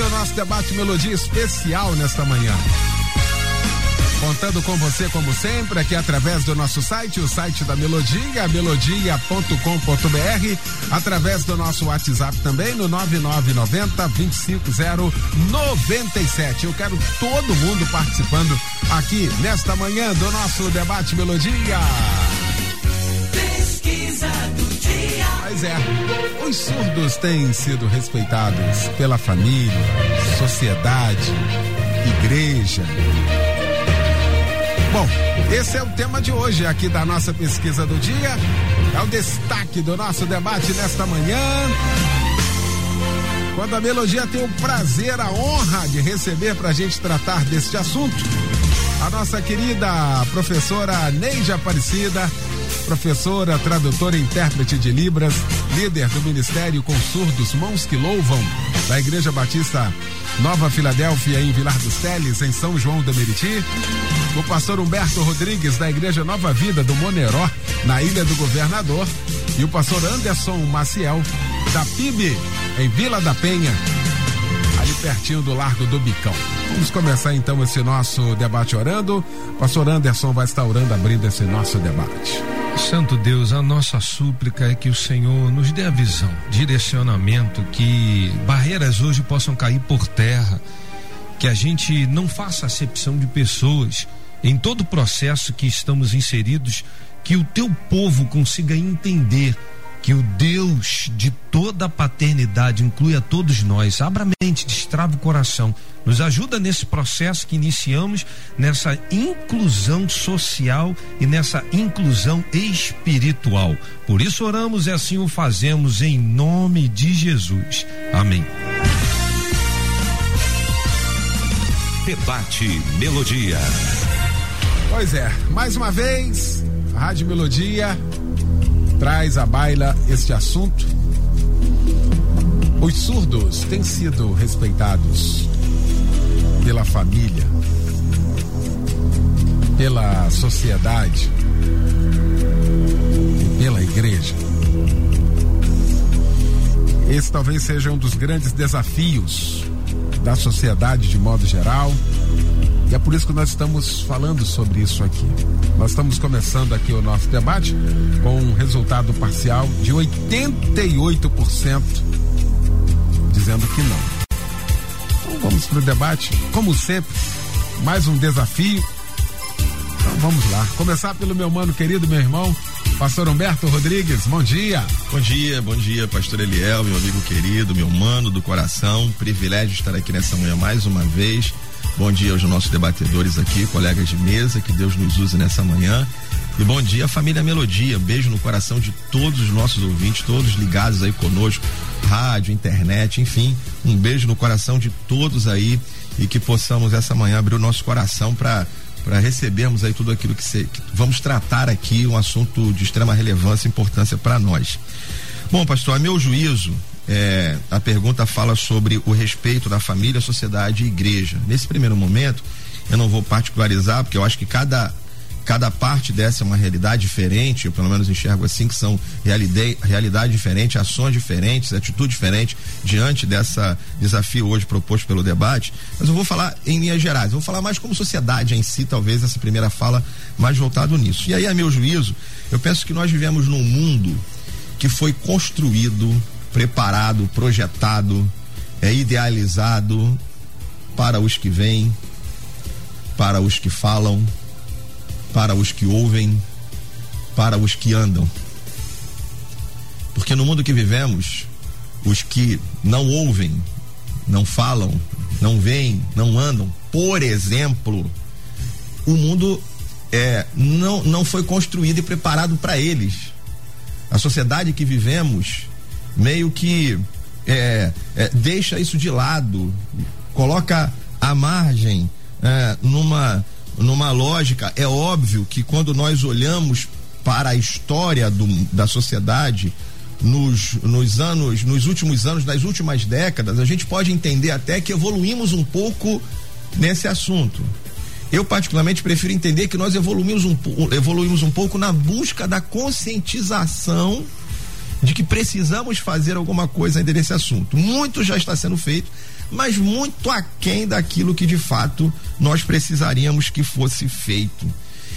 o nosso debate Melodia especial nesta manhã. Contando com você, como sempre, aqui através do nosso site, o site da Melodia, melodia.com.br, através do nosso WhatsApp também, no 9990 25097. Eu quero todo mundo participando aqui nesta manhã do nosso debate Melodia. Pesquisa do. Pois é, os surdos têm sido respeitados pela família, sociedade, igreja. Bom, esse é o tema de hoje aqui da nossa pesquisa do dia. É o destaque do nosso debate nesta manhã. Quando a Melodia tem o prazer, a honra de receber para a gente tratar deste assunto, a nossa querida professora Neide Aparecida, professora, tradutora e intérprete de Libras, líder do Ministério com Surdos Mãos que Louvam, da Igreja Batista Nova Filadélfia, em Vilar dos Teles, em São João da Meriti. O pastor Humberto Rodrigues, da Igreja Nova Vida do Moneró, na Ilha do Governador. E o pastor Anderson Maciel, da PIB, em Vila da Penha, ali pertinho do Largo do Bicão. Vamos começar então esse nosso debate orando. Pastor Anderson vai estar orando, abrindo esse nosso debate. Santo Deus, a nossa súplica é que o Senhor nos dê a visão, direcionamento, que barreiras hoje possam cair por terra, que a gente não faça acepção de pessoas em todo o processo que estamos inseridos, que o teu povo consiga entender que o Deus de toda a paternidade inclui a todos nós. Abra a mente, destrava o coração. Nos ajuda nesse processo que iniciamos, nessa inclusão social e nessa inclusão espiritual. Por isso oramos e assim o fazemos em nome de Jesus. Amém. Debate Melodia. Pois é, mais uma vez, Rádio Melodia traz à baila este assunto. Os surdos têm sido respeitados pela família, pela sociedade, pela igreja. Esse talvez seja um dos grandes desafios da sociedade de modo geral. E é por isso que nós estamos falando sobre isso aqui. Nós estamos começando aqui o nosso debate com um resultado parcial de 88% dizendo que não. Então vamos para o debate. Como sempre, mais um desafio. Então vamos lá. Começar pelo meu mano querido, meu irmão, Pastor Humberto Rodrigues, bom dia. Bom dia, bom dia, Pastor Eliel, meu amigo querido, meu mano do coração. Privilégio estar aqui nessa manhã mais uma vez. Bom dia aos nossos debatedores aqui, colegas de mesa, que Deus nos use nessa manhã. E bom dia, família Melodia. Beijo no coração de todos os nossos ouvintes, todos ligados aí conosco, rádio, internet, enfim. Um beijo no coração de todos aí e que possamos essa manhã abrir o nosso coração para para recebermos aí tudo aquilo que, se, que, vamos tratar aqui, um assunto de extrema relevância e importância para nós. Bom, pastor, a meu juízo, é, a pergunta fala sobre o respeito da família, sociedade e igreja. Nesse primeiro momento, eu não vou particularizar, porque eu acho que cada cada parte dessa é uma realidade diferente, eu pelo menos enxergo assim, que são realidade, realidade diferente, ações diferentes, atitude diferente diante dessa desafio hoje proposto pelo debate. Mas eu vou falar em linhas gerais, vou falar mais como sociedade em si, talvez essa primeira fala mais voltado nisso. E aí, a meu juízo, eu penso que nós vivemos num mundo que foi construído, preparado, projetado, é idealizado para os que vêm, para os que falam, para os que ouvem, para os que andam. Porque no mundo que vivemos, os que não ouvem, não falam, não veem, não andam, por exemplo, o mundo é, não, não foi construído e preparado para eles. A sociedade que vivemos meio que é, é, deixa isso de lado coloca a margem é, numa, numa lógica. É óbvio que quando nós olhamos para a história do, da sociedade, nos, nos anos, nos últimos anos, nas últimas décadas, a gente pode entender até que evoluímos um pouco nesse assunto. Eu, particularmente, prefiro entender que nós evoluímos um, evoluímos um pouco na busca da conscientização de que precisamos fazer alguma coisa ainda nesse assunto. Muito já está sendo feito, mas muito aquém daquilo que de fato nós precisaríamos que fosse feito.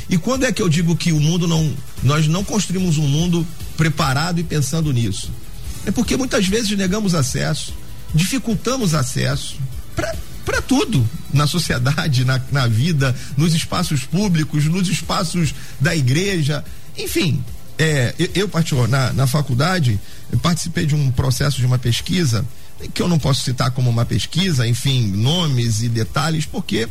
E quando é que eu digo que o mundo não. Nós não construímos um mundo preparado e pensando nisso? É porque muitas vezes negamos acesso, dificultamos acesso para tudo na sociedade, na, na vida, nos espaços públicos, nos espaços da igreja, enfim. É, eu, eu na, na faculdade, participei de um processo de uma pesquisa que eu não posso citar como uma pesquisa, enfim, nomes e detalhes, porque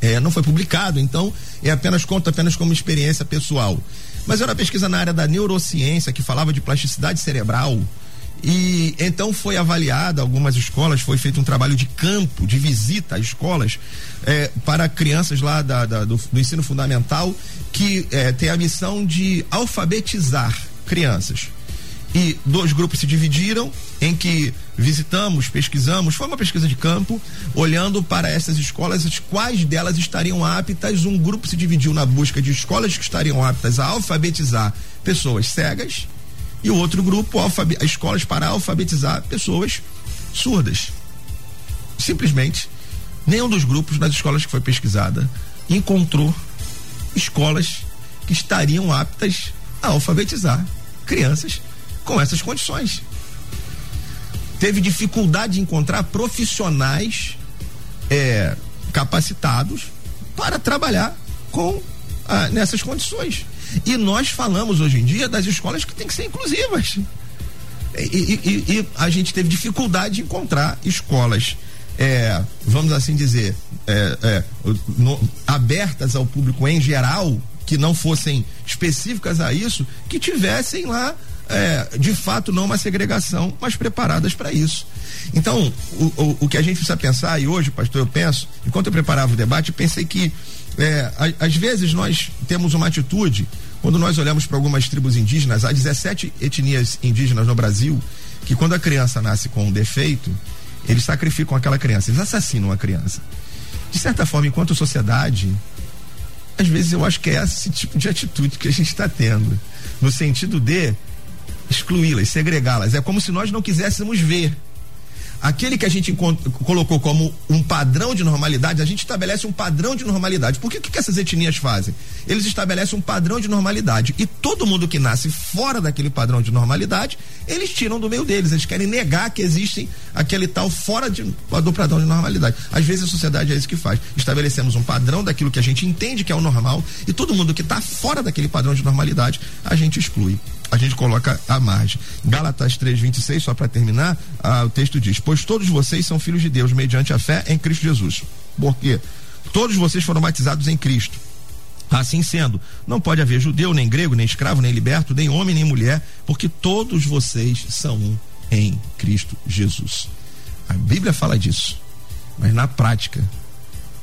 é, não foi publicado, então é apenas conta apenas como experiência pessoal. Mas era uma pesquisa na área da neurociência que falava de plasticidade cerebral. E então foi avaliada algumas escolas, foi feito um trabalho de campo, de visita a escolas é, para crianças lá da, da, do, do, ensino fundamental que é, tem a missão de alfabetizar crianças e dois grupos se dividiram em que visitamos, pesquisamos, foi uma pesquisa de campo, olhando para essas escolas, quais delas estariam aptas. Um grupo se dividiu na busca de escolas que estariam aptas a alfabetizar pessoas cegas e o outro grupo escolas para alfabetizar pessoas surdas. Simplesmente, nenhum dos grupos nas escolas que foi pesquisada encontrou escolas que estariam aptas a alfabetizar crianças com essas condições. Teve dificuldade de encontrar profissionais é, capacitados para trabalhar com ah, nessas condições. E nós falamos hoje em dia das escolas que têm que ser inclusivas. E, e, e a gente teve dificuldade de encontrar escolas, é, vamos assim dizer, é, é, no, abertas ao público em geral, que não fossem específicas a isso, que tivessem lá é, de fato não uma segregação, mas preparadas para isso. Então, o, o, o, que a gente precisa pensar, e hoje, pastor, eu penso, enquanto eu preparava o debate, pensei que é, a, às vezes nós temos uma atitude, quando nós olhamos para algumas tribos indígenas, há 17 etnias indígenas no Brasil, que quando a criança nasce com um defeito, eles sacrificam aquela criança, eles assassinam a criança. De certa forma, enquanto sociedade, às vezes eu acho que é esse tipo de atitude que a gente está tendo. No sentido de excluí-las, segregá-las. É como se nós não quiséssemos ver. Aquele que a gente colocou como um padrão de normalidade, a gente estabelece um padrão de normalidade. Por que, que essas etnias fazem? Eles estabelecem um padrão de normalidade. E todo mundo que nasce fora daquele padrão de normalidade, eles tiram do meio deles. Eles querem negar que existe aquele tal fora de, do padrão de normalidade. Às vezes a sociedade é isso que faz. Estabelecemos um padrão daquilo que a gente entende que é o normal, e todo mundo que está fora daquele padrão de normalidade, a gente exclui a gente coloca a margem. Gálatas 3:26, só para terminar, ah, o texto diz: "Pois todos vocês são filhos de Deus mediante a fé em Cristo Jesus". Por quê? Todos vocês foram batizados em Cristo. Assim sendo, não pode haver judeu, nem grego, nem escravo, nem liberto, nem homem, nem mulher, porque todos vocês são um em Cristo Jesus. A Bíblia fala disso, mas na prática,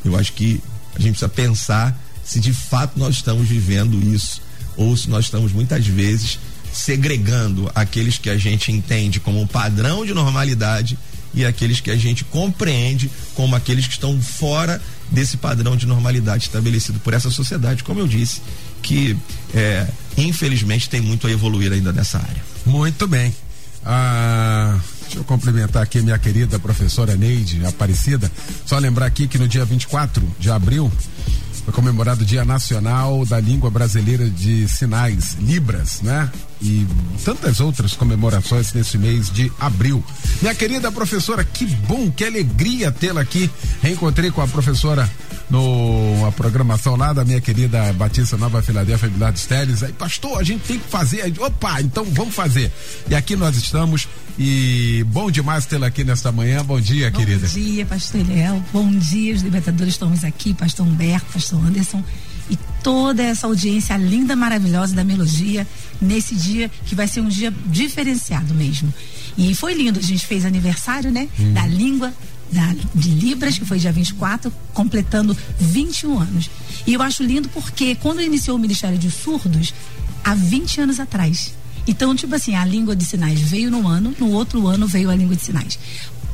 eu acho que a gente precisa pensar se de fato nós estamos vivendo isso ou se nós estamos muitas vezes segregando aqueles que a gente entende como um padrão de normalidade e aqueles que a gente compreende como aqueles que estão fora desse padrão de normalidade estabelecido por essa sociedade, como eu disse, que é, infelizmente tem muito a evoluir ainda nessa área. Muito bem. Ah, deixa eu cumprimentar aqui minha querida professora Neide Aparecida. Só lembrar aqui que no dia 24 de abril foi comemorado o Dia Nacional da Língua Brasileira de Sinais, Libras, né? E tantas outras comemorações nesse mês de abril. Minha querida professora, que bom, que alegria tê-la aqui. Reencontrei com a professora no a programação lá da minha querida Batista Nova Filadélfia Bilardo Teles. Aí, pastor, a gente tem que fazer. Opa, então vamos fazer. E aqui nós estamos. E bom demais tê-la aqui nesta manhã. Bom dia, bom querida. Bom dia, pastor Eliel. Bom dia, os libertadores estamos aqui, pastor Humberto, pastor Anderson e toda essa audiência linda, maravilhosa da melodia nesse dia que vai ser um dia diferenciado mesmo. E foi lindo, a gente fez aniversário, né? Hum. Da língua da, de Libras, que foi dia 24, completando 21 anos. E eu acho lindo porque quando iniciou o Ministério de Surdos, há 20 anos atrás. Então, tipo assim, a língua de sinais veio no ano, no outro ano veio a língua de sinais.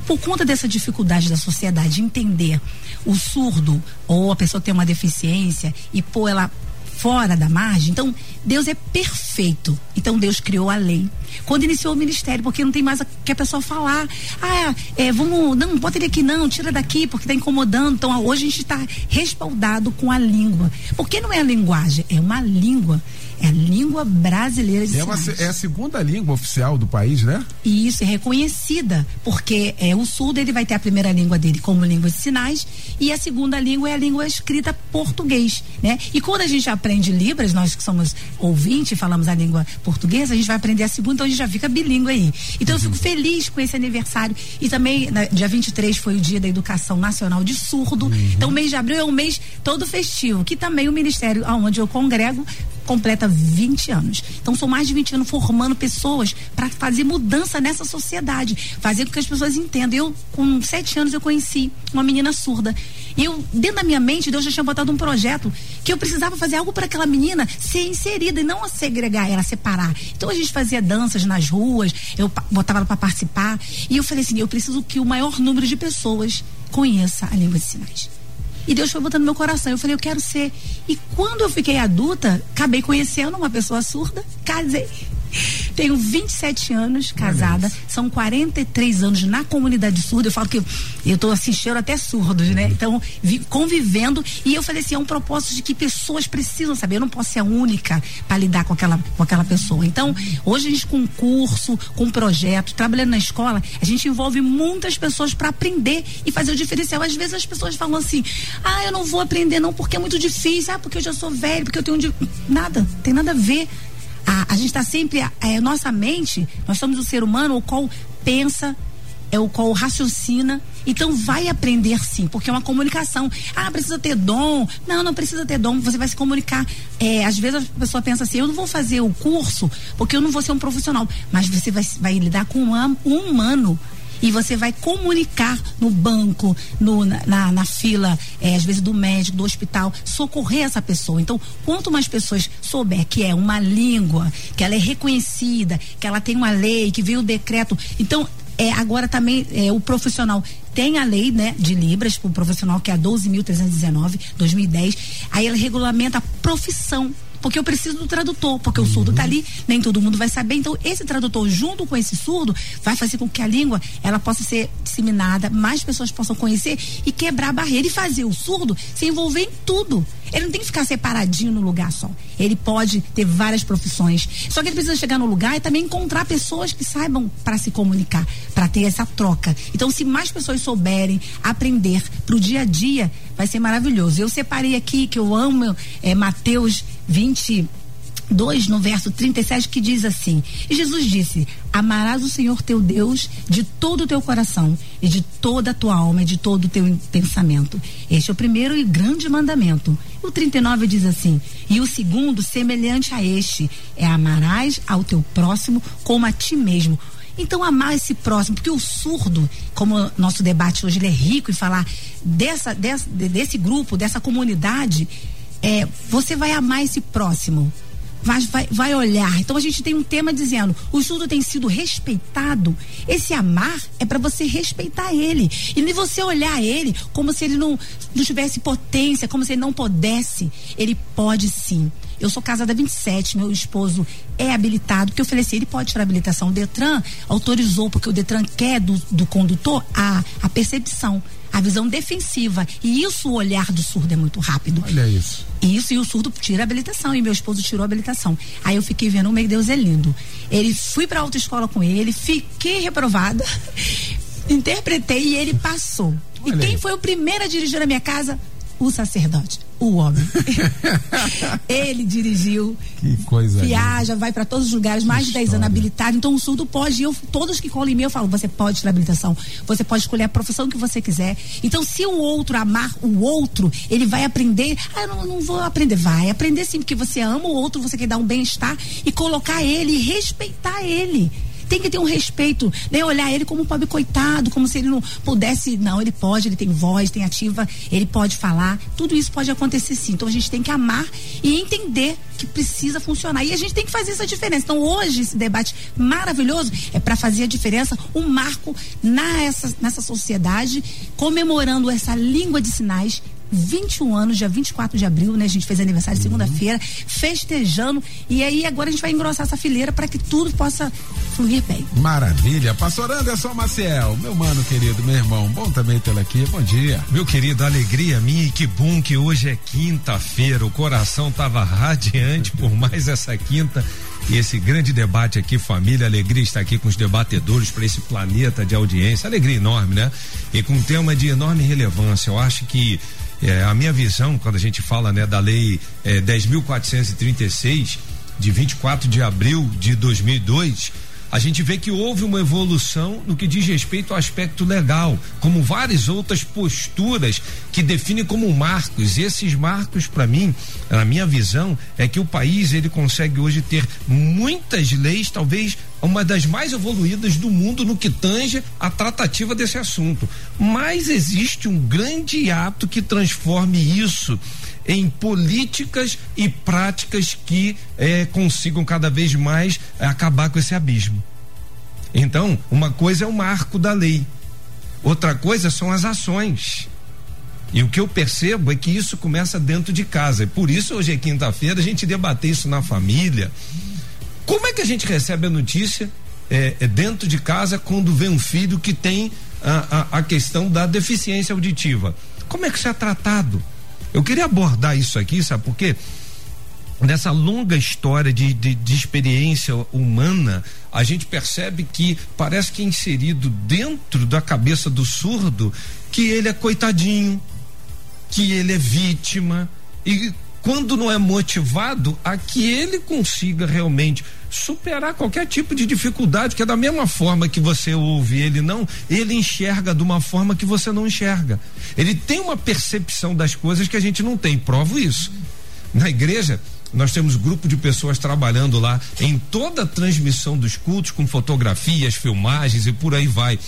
Por conta dessa dificuldade da sociedade entender o surdo ou a pessoa ter uma deficiência e pôr ela fora da margem. Então, Deus é perfeito. Então, Deus criou a lei. Quando iniciou o ministério, porque não tem mais a, que a pessoa falar. Ah, é, vamos, não, bota ele aqui não, tira daqui, porque está incomodando. Então, hoje a gente está respaldado com a língua. Porque não é a linguagem, é uma língua. É a língua brasileira de é, uma, é a segunda língua oficial do país, né? E isso é reconhecida, porque é o surdo ele vai ter a primeira língua dele como língua de sinais e a segunda língua é a língua escrita português, né? E quando a gente aprende libras, nós que somos ouvintes, falamos a língua portuguesa, a gente vai aprender a segunda, então a gente já fica bilíngue aí. Então uhum. eu fico feliz com esse aniversário e também na, dia 23 foi o dia da educação nacional de surdo. Uhum. Então o mês de abril é um mês todo festivo, que também o ministério aonde eu congrego completa 20 anos. Então são mais de 20 anos formando pessoas para fazer mudança nessa sociedade, fazer com que as pessoas entendam. Eu, com sete anos, eu conheci uma menina surda. E eu, dentro da minha mente, Deus já tinha botado um projeto que eu precisava fazer algo para aquela menina ser inserida e não a segregar ela, separar. Então a gente fazia danças nas ruas, eu botava ela para participar. E eu falei assim: eu preciso que o maior número de pessoas conheça a língua de sinais. E Deus foi botando no meu coração. Eu falei, eu quero ser. E quando eu fiquei adulta, acabei conhecendo uma pessoa surda, casei. Tenho 27 anos casada, são 43 anos na comunidade surda. Eu falo que eu tô assim, cheiro até surdos, né? Uhum. Então, vi, convivendo. E eu falei assim: é um propósito de que pessoas precisam saber. Eu não posso ser a única para lidar com aquela, com aquela pessoa. Então, hoje a gente, com curso, com projeto, trabalhando na escola, a gente envolve muitas pessoas para aprender e fazer o diferencial. Às vezes as pessoas falam assim: ah, eu não vou aprender não porque é muito difícil, ah, porque eu já sou velho, porque eu tenho um. Nada, tem nada a ver a, a gente está sempre, é, nossa mente, nós somos o ser humano o qual pensa, é o qual raciocina. Então vai aprender sim, porque é uma comunicação. Ah, precisa ter dom. Não, não precisa ter dom, você vai se comunicar. É, às vezes a pessoa pensa assim, eu não vou fazer o curso porque eu não vou ser um profissional. Mas você vai, vai lidar com um, um humano e você vai comunicar no banco, no, na, na fila, é, às vezes do médico, do hospital, socorrer essa pessoa. Então, quanto mais pessoas souber que é uma língua, que ela é reconhecida, que ela tem uma lei, que veio o decreto. Então, é, agora também é, o profissional tem a lei né, de Libras para o profissional, que é a 12.319, 2010. Aí ela regulamenta a profissão porque eu preciso do tradutor, porque o surdo está ali, nem todo mundo vai saber. Então, esse tradutor, junto com esse surdo, vai fazer com que a língua ela possa ser disseminada, mais pessoas possam conhecer e quebrar a barreira e fazer o surdo se envolver em tudo. Ele não tem que ficar separadinho no lugar só. Ele pode ter várias profissões. Só que ele precisa chegar no lugar e também encontrar pessoas que saibam para se comunicar, para ter essa troca. Então, se mais pessoas souberem aprender para o dia a dia, vai ser maravilhoso. Eu separei aqui que eu amo é, Mateus 22, no verso 37, que diz assim: E Jesus disse: Amarás o Senhor teu Deus de todo o teu coração, e de toda a tua alma, e de todo o teu pensamento. Este é o primeiro e grande mandamento. O 39 diz assim: E o segundo, semelhante a este, é amarás ao teu próximo como a ti mesmo. Então, amar esse próximo, porque o surdo, como nosso debate hoje ele é rico em falar dessa, dessa, desse grupo, dessa comunidade, é, você vai amar esse próximo. Vai, vai, vai olhar. Então a gente tem um tema dizendo: o surdo tem sido respeitado. Esse amar é para você respeitar ele. E nem você olhar ele como se ele não, não tivesse potência, como se ele não pudesse. Ele pode sim. Eu sou casada há 27, meu esposo é habilitado, porque eu falei assim, ele pode tirar habilitação. O Detran autorizou, porque o Detran quer do, do condutor a, a percepção a visão defensiva. E isso, o olhar do surdo é muito rápido. Olha isso. Isso, e o surdo tira a habilitação. E meu esposo tirou a habilitação. Aí eu fiquei vendo, meu Deus, é lindo. Ele fui pra autoescola com ele, fiquei reprovada, interpretei e ele passou. Olha e quem aí. foi o primeiro a dirigir na minha casa? O sacerdote o homem. ele dirigiu. Que coisa. Viaja, vai para todos os lugares, mais de 10 anos habilitado. Então o surdo pode. Eu, todos que colam em mim, eu falo: você pode ter habilitação. Você pode escolher a profissão que você quiser. Então, se o outro amar o outro, ele vai aprender. Ah, eu não, não vou aprender. Vai aprender sim, porque você ama o outro, você quer dar um bem-estar e colocar ele e respeitar ele. Tem que ter um respeito, né? Olhar ele como um pobre coitado, como se ele não pudesse, não, ele pode, ele tem voz, tem ativa, ele pode falar, tudo isso pode acontecer sim. Então a gente tem que amar e entender que precisa funcionar. E a gente tem que fazer essa diferença. Então hoje esse debate maravilhoso é para fazer a diferença, um marco nessa, nessa sociedade, comemorando essa língua de sinais 21 anos, dia 24 de abril, né? A gente fez aniversário uhum. segunda-feira, festejando. E aí agora a gente vai engrossar essa fileira para que tudo possa fluir bem. Maravilha. Pastor Anderson Maciel, meu mano querido, meu irmão, bom também tê-lo aqui. Bom dia. Meu querido, alegria minha e que bom que hoje é quinta-feira. O coração tava radiante por mais essa quinta. E esse grande debate aqui, família, alegria estar aqui com os debatedores para esse planeta de audiência, alegria enorme, né? E com um tema de enorme relevância. Eu acho que é, a minha visão, quando a gente fala né, da lei é, 10.436, de 24 de abril de 2002, a gente vê que houve uma evolução no que diz respeito ao aspecto legal, como várias outras posturas que definem como marcos. Esses marcos, para mim, na minha visão, é que o país ele consegue hoje ter muitas leis, talvez uma das mais evoluídas do mundo no que tange a tratativa desse assunto. Mas existe um grande ato que transforme isso em políticas e práticas que eh, consigam cada vez mais eh, acabar com esse abismo. Então, uma coisa é o marco da lei, outra coisa são as ações. E o que eu percebo é que isso começa dentro de casa. E por isso, hoje é quinta-feira, a gente debater isso na família. Como é que a gente recebe a notícia é, é dentro de casa quando vê um filho que tem a, a, a questão da deficiência auditiva? Como é que isso é tratado? Eu queria abordar isso aqui, sabe por quê? Nessa longa história de, de, de, experiência humana, a gente percebe que parece que é inserido dentro da cabeça do surdo que ele é coitadinho, que ele é vítima e quando não é motivado a que ele consiga realmente superar qualquer tipo de dificuldade, que é da mesma forma que você ouve ele não, ele enxerga de uma forma que você não enxerga. Ele tem uma percepção das coisas que a gente não tem. Provo isso. Na igreja, nós temos grupo de pessoas trabalhando lá em toda a transmissão dos cultos, com fotografias, filmagens e por aí vai.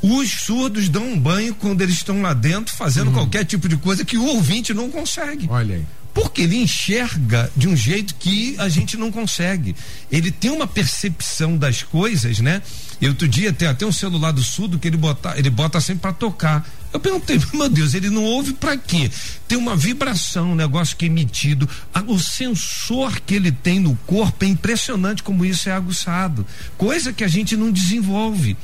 Os surdos dão um banho quando eles estão lá dentro fazendo uhum. qualquer tipo de coisa que o ouvinte não consegue. Olha aí. Porque ele enxerga de um jeito que a gente não consegue. Ele tem uma percepção das coisas, né? E outro dia tem até um celular do surdo que ele bota, ele bota sempre para tocar. Eu perguntei, meu Deus, ele não ouve para quê? Tem uma vibração, um negócio que é emitido. O sensor que ele tem no corpo é impressionante como isso é aguçado. Coisa que a gente não desenvolve.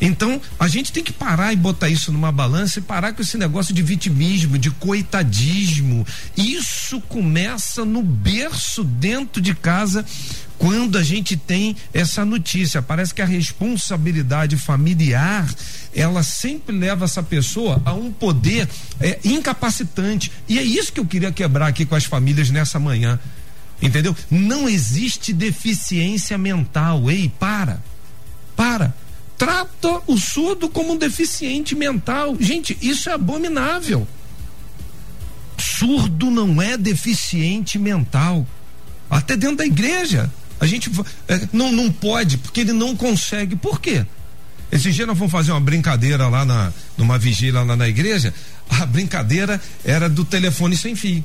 Então, a gente tem que parar e botar isso numa balança e parar com esse negócio de vitimismo, de coitadismo. Isso começa no berço dentro de casa quando a gente tem essa notícia. Parece que a responsabilidade familiar ela sempre leva essa pessoa a um poder é, incapacitante. E é isso que eu queria quebrar aqui com as famílias nessa manhã. Entendeu? Não existe deficiência mental. Ei, para. Para trata o surdo como um deficiente mental. Gente, isso é abominável. Surdo não é deficiente mental. Até dentro da igreja. A gente é, não, não pode, porque ele não consegue. Por quê? Esse dia nós vamos fazer uma brincadeira lá na, numa vigília lá na igreja. A brincadeira era do telefone sem fio.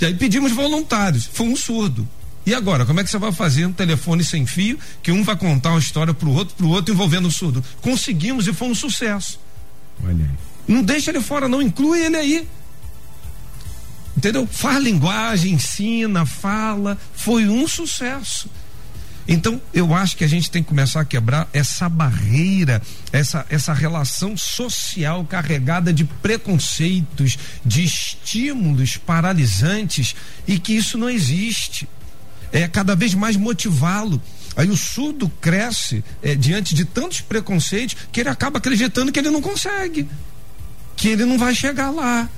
E aí pedimos voluntários. Foi um surdo. E agora, como é que você vai fazer um telefone sem fio, que um vai contar uma história pro outro, pro outro envolvendo o surdo? Conseguimos e foi um sucesso. Olha aí. Não deixa ele fora, não inclui ele aí. Entendeu? Faz linguagem, ensina, fala, foi um sucesso. Então, eu acho que a gente tem que começar a quebrar essa barreira, essa, essa relação social carregada de preconceitos, de estímulos paralisantes e que isso não existe é cada vez mais motivá-lo. Aí o surdo cresce é, diante de tantos preconceitos que ele acaba acreditando que ele não consegue, que ele não vai chegar lá.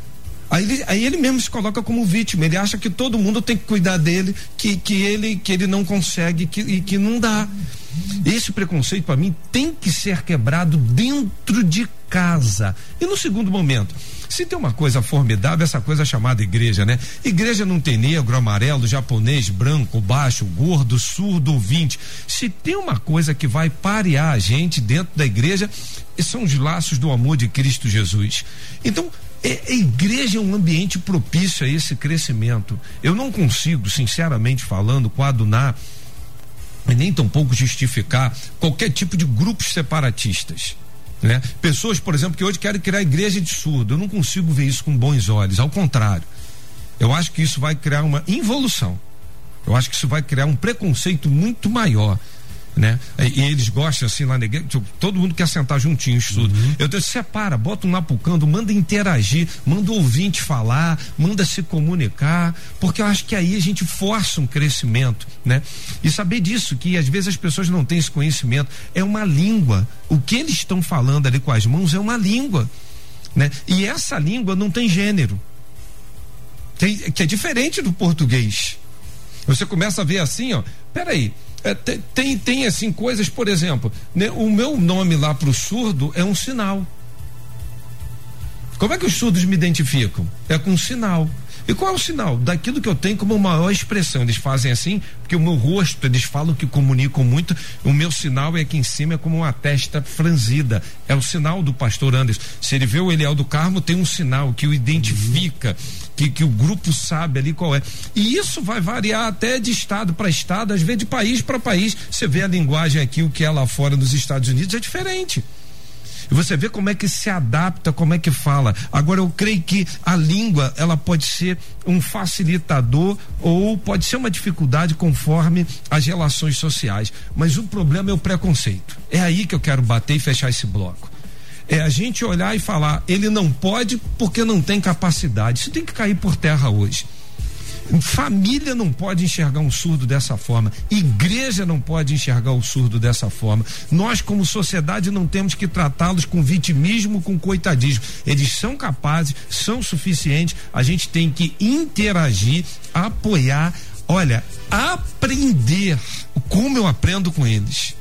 Aí ele, aí ele mesmo se coloca como vítima. Ele acha que todo mundo tem que cuidar dele, que, que ele que ele não consegue que, e que não dá. Esse preconceito, para mim, tem que ser quebrado dentro de casa. E no segundo momento, se tem uma coisa formidável, essa coisa chamada igreja, né? Igreja não tem negro, amarelo, japonês, branco, baixo, gordo, surdo, ouvinte. Se tem uma coisa que vai parear a gente dentro da igreja, são os laços do amor de Cristo Jesus. Então, é, a igreja é um ambiente propício a esse crescimento. Eu não consigo, sinceramente falando, coadunar e nem tampouco justificar qualquer tipo de grupos separatistas. Né? Pessoas, por exemplo, que hoje querem criar igreja de surdo. Eu não consigo ver isso com bons olhos. Ao contrário, eu acho que isso vai criar uma involução. Eu acho que isso vai criar um preconceito muito maior né? E, eles gostam assim lá na igreja, tipo, todo mundo quer sentar juntinho, estudo. Uhum. Eu disse, separa, bota um napucando, manda interagir, manda o ouvinte falar, manda se comunicar, porque eu acho que aí a gente força um crescimento, né? E saber disso, que às vezes as pessoas não têm esse conhecimento, é uma língua. O que eles estão falando ali com as mãos é uma língua, né? E essa língua não tem gênero. Tem, que é diferente do português. Você começa a ver assim, ó, peraí, é, tem, tem assim coisas, por exemplo, né, o meu nome lá para o surdo é um sinal. Como é que os surdos me identificam? É com um sinal. E qual é o sinal? Daquilo que eu tenho como maior expressão. Eles fazem assim, porque o meu rosto, eles falam que comunicam muito. O meu sinal é aqui em cima, é como uma testa franzida. É o sinal do pastor Anderson. Se ele vê o Eliel do Carmo, tem um sinal que o identifica, que, que o grupo sabe ali qual é. E isso vai variar até de estado para estado, às vezes de país para país. Você vê a linguagem aqui, o que é lá fora nos Estados Unidos, é diferente. E você vê como é que se adapta, como é que fala. Agora eu creio que a língua, ela pode ser um facilitador ou pode ser uma dificuldade conforme as relações sociais. Mas o problema é o preconceito. É aí que eu quero bater e fechar esse bloco. É a gente olhar e falar, ele não pode porque não tem capacidade. Isso tem que cair por terra hoje. Família não pode enxergar um surdo dessa forma. Igreja não pode enxergar o surdo dessa forma. Nós, como sociedade, não temos que tratá-los com vitimismo, com coitadismo. Eles são capazes, são suficientes. A gente tem que interagir, apoiar. Olha, aprender. Como eu aprendo com eles.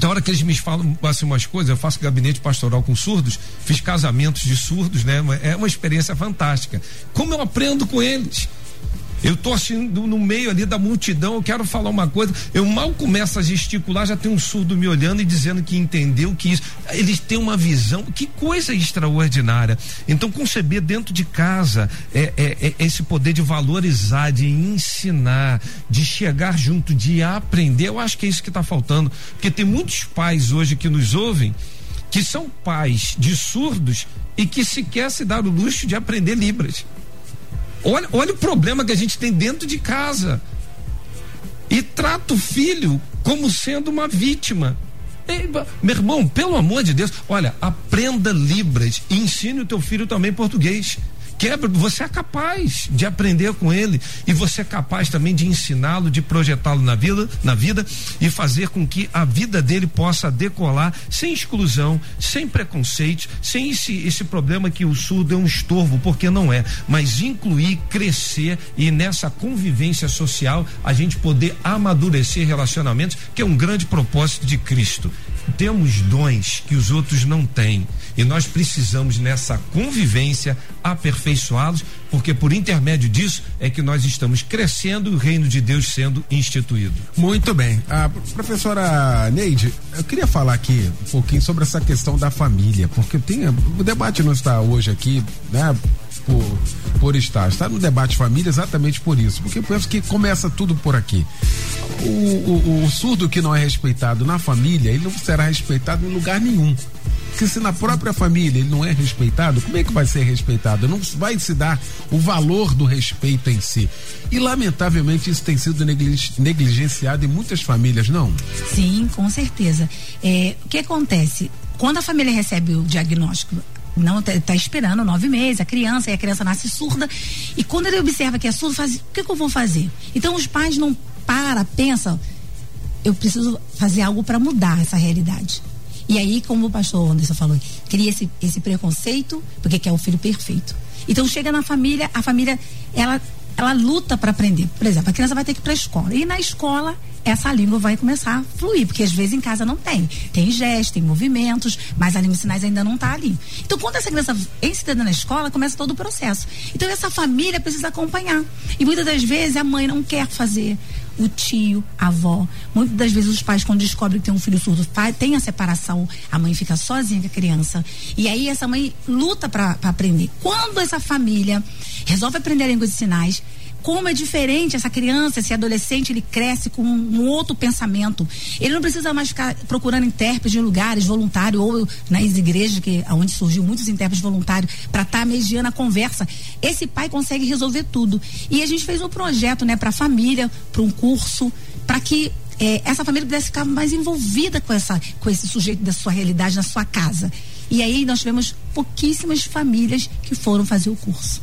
Uhum. Então, hora que eles me falam assim, umas coisas, eu faço gabinete pastoral com surdos, fiz casamentos de surdos, né? É uma experiência fantástica. Como eu aprendo com eles? Eu tô assim no meio ali da multidão, eu quero falar uma coisa, eu mal começo a gesticular, já tem um surdo me olhando e dizendo que entendeu que isso. Eles têm uma visão, que coisa extraordinária. Então, conceber dentro de casa é, é, é esse poder de valorizar, de ensinar, de chegar junto, de aprender, eu acho que é isso que está faltando. Porque tem muitos pais hoje que nos ouvem que são pais de surdos e que sequer se dar o luxo de aprender Libras. Olha, olha o problema que a gente tem dentro de casa. E trata o filho como sendo uma vítima. Ei, meu irmão, pelo amor de Deus, olha, aprenda Libras e ensine o teu filho também português quebra, você é capaz de aprender com ele e você é capaz também de ensiná-lo, de projetá-lo na vida, na vida e fazer com que a vida dele possa decolar sem exclusão, sem preconceito, sem esse, esse problema que o surdo é um estorvo, porque não é, mas incluir, crescer e nessa convivência social a gente poder amadurecer relacionamentos, que é um grande propósito de Cristo. Temos dons que os outros não têm e nós precisamos nessa convivência aperfeiçoá-los, porque por intermédio disso é que nós estamos crescendo e o reino de Deus sendo instituído. Muito bem. A professora Neide, eu queria falar aqui um pouquinho sobre essa questão da família, porque tem, o debate não está hoje aqui, né? Por, por estar. Está no debate família exatamente por isso. Porque eu penso que começa tudo por aqui. O, o, o surdo que não é respeitado na família, ele não será respeitado em lugar nenhum. Porque se na própria família ele não é respeitado, como é que vai ser respeitado? Não vai se dar o valor do respeito em si. E lamentavelmente isso tem sido negligenciado em muitas famílias, não? Sim, com certeza. É, o que acontece? Quando a família recebe o diagnóstico não está tá esperando nove meses, a criança, e a criança nasce surda. E quando ele observa que é surdo, faz, o que, que eu vou fazer? Então os pais não param, pensam, eu preciso fazer algo para mudar essa realidade. E aí, como o pastor Anderson falou, cria esse, esse preconceito, porque quer o filho perfeito. Então chega na família, a família, ela, ela luta para aprender. Por exemplo, a criança vai ter que ir para a escola. E na escola, essa língua vai começar a fluir, porque às vezes em casa não tem. Tem gestos, tem movimentos, mas a língua de sinais ainda não está ali. Então, quando essa criança é ensinada na escola, começa todo o processo. Então, essa família precisa acompanhar. E muitas das vezes a mãe não quer fazer o tio, a avó. Muitas das vezes os pais, quando descobrem que tem um filho surdo, tem a separação, a mãe fica sozinha com a criança. E aí essa mãe luta para aprender. Quando essa família resolve aprender a língua de sinais, como é diferente essa criança, esse adolescente, ele cresce com um, um outro pensamento. Ele não precisa mais ficar procurando intérpretes em lugares, voluntário, ou nas igrejas, que onde surgiu muitos intérpretes voluntários, para estar tá mediando a conversa. Esse pai consegue resolver tudo. E a gente fez um projeto, né, para a família, para um curso, para que é, essa família pudesse ficar mais envolvida com, essa, com esse sujeito da sua realidade na sua casa. E aí nós tivemos pouquíssimas famílias que foram fazer o curso.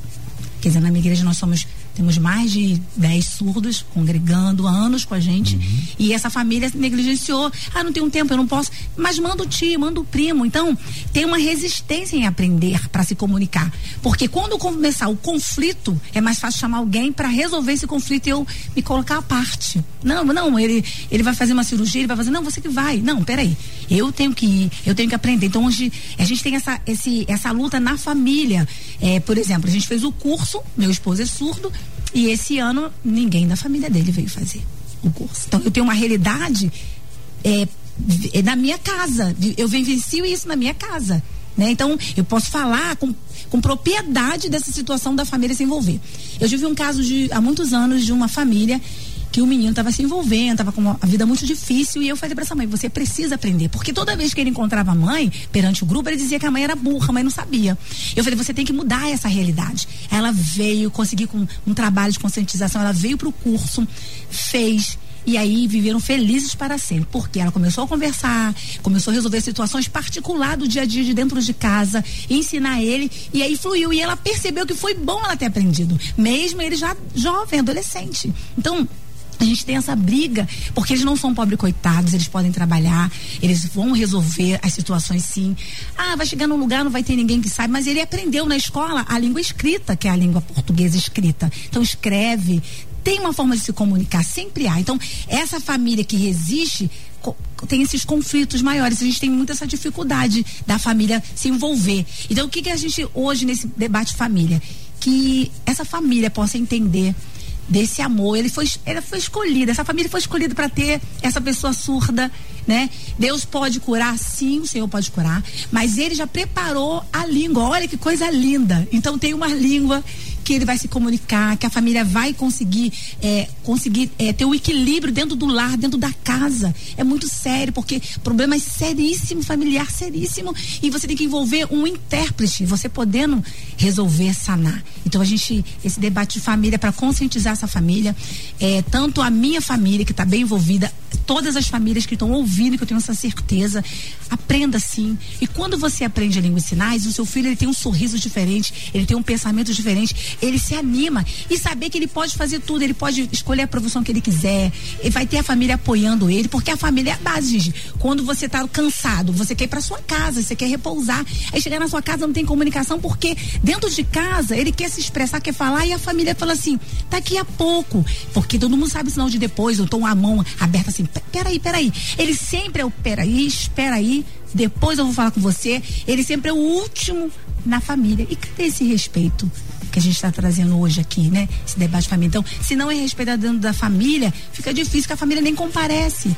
Quer dizer, na minha igreja nós somos temos mais de 10 surdos congregando há anos com a gente. Uhum. E essa família negligenciou. Ah, não tenho tempo, eu não posso. Mas manda o tio, manda o primo. Então, tem uma resistência em aprender para se comunicar. Porque quando começar o conflito, é mais fácil chamar alguém para resolver esse conflito e eu me colocar à parte. Não, não, ele, ele vai fazer uma cirurgia, ele vai fazer. Não, você que vai. Não, peraí. Eu tenho que ir, eu tenho que aprender. Então, hoje, a gente tem essa, esse, essa luta na família. É, por exemplo, a gente fez o curso, meu esposo é surdo, e esse ano ninguém da família dele veio fazer o curso. Então eu tenho uma realidade é, é na minha casa. Eu vivencio isso na minha casa. Né? Então, eu posso falar com, com propriedade dessa situação da família se envolver. Eu tive um caso de há muitos anos de uma família que o menino estava se envolvendo, estava com uma vida muito difícil. E eu falei para essa mãe: você precisa aprender. Porque toda vez que ele encontrava a mãe, perante o grupo, ele dizia que a mãe era burra, a mãe não sabia. Eu falei: você tem que mudar essa realidade. Ela veio, conseguiu com um trabalho de conscientização, ela veio para o curso, fez. E aí viveram felizes para sempre, porque ela começou a conversar, começou a resolver situações particulares do dia a dia de dentro de casa, ensinar ele, e aí fluiu. E ela percebeu que foi bom ela ter aprendido, mesmo ele já jovem, adolescente. Então, a gente tem essa briga, porque eles não são pobres coitados, eles podem trabalhar, eles vão resolver as situações sim. Ah, vai chegar num lugar, não vai ter ninguém que saiba, mas ele aprendeu na escola a língua escrita, que é a língua portuguesa escrita. Então escreve, tem uma forma de se comunicar, sempre há. Então, essa família que resiste tem esses conflitos maiores. A gente tem muita essa dificuldade da família se envolver. Então, o que, que a gente hoje nesse debate família? Que essa família possa entender desse amor. Ele foi, ela foi escolhida, essa família foi escolhida para ter essa pessoa surda, né? Deus pode curar, sim, o Senhor pode curar, mas ele já preparou a língua. Olha que coisa linda. Então tem uma língua que ele vai se comunicar, que a família vai conseguir é, conseguir é, ter o um equilíbrio dentro do lar, dentro da casa. É muito sério, porque problema é seríssimo, familiar seríssimo, e você tem que envolver um intérprete, você podendo resolver, sanar. Então a gente, esse debate de família para conscientizar essa família, é, tanto a minha família que está bem envolvida, todas as famílias que estão ouvindo, que eu tenho essa certeza, aprenda sim. E quando você aprende a língua de sinais, o seu filho ele tem um sorriso diferente, ele tem um pensamento diferente, ele se anima e saber que ele pode fazer tudo, ele pode escolher a profissão que ele quiser, ele vai ter a família apoiando ele, porque a família é a base, gente. Quando você está cansado, você quer ir para sua casa, você quer repousar, aí chegar na sua casa não tem comunicação porque dentro de casa ele quer se expressar, quer falar e a família fala assim, daqui a pouco, porque todo mundo sabe sinal de depois, eu tô a mão aberta assim, peraí, peraí. Ele sempre é o peraí, espera aí, depois eu vou falar com você. Ele sempre é o último na família. E cadê esse respeito? Que a gente está trazendo hoje aqui, né? Esse debate de família. Então, se não é respeitado dentro da família, fica difícil que a família nem comparece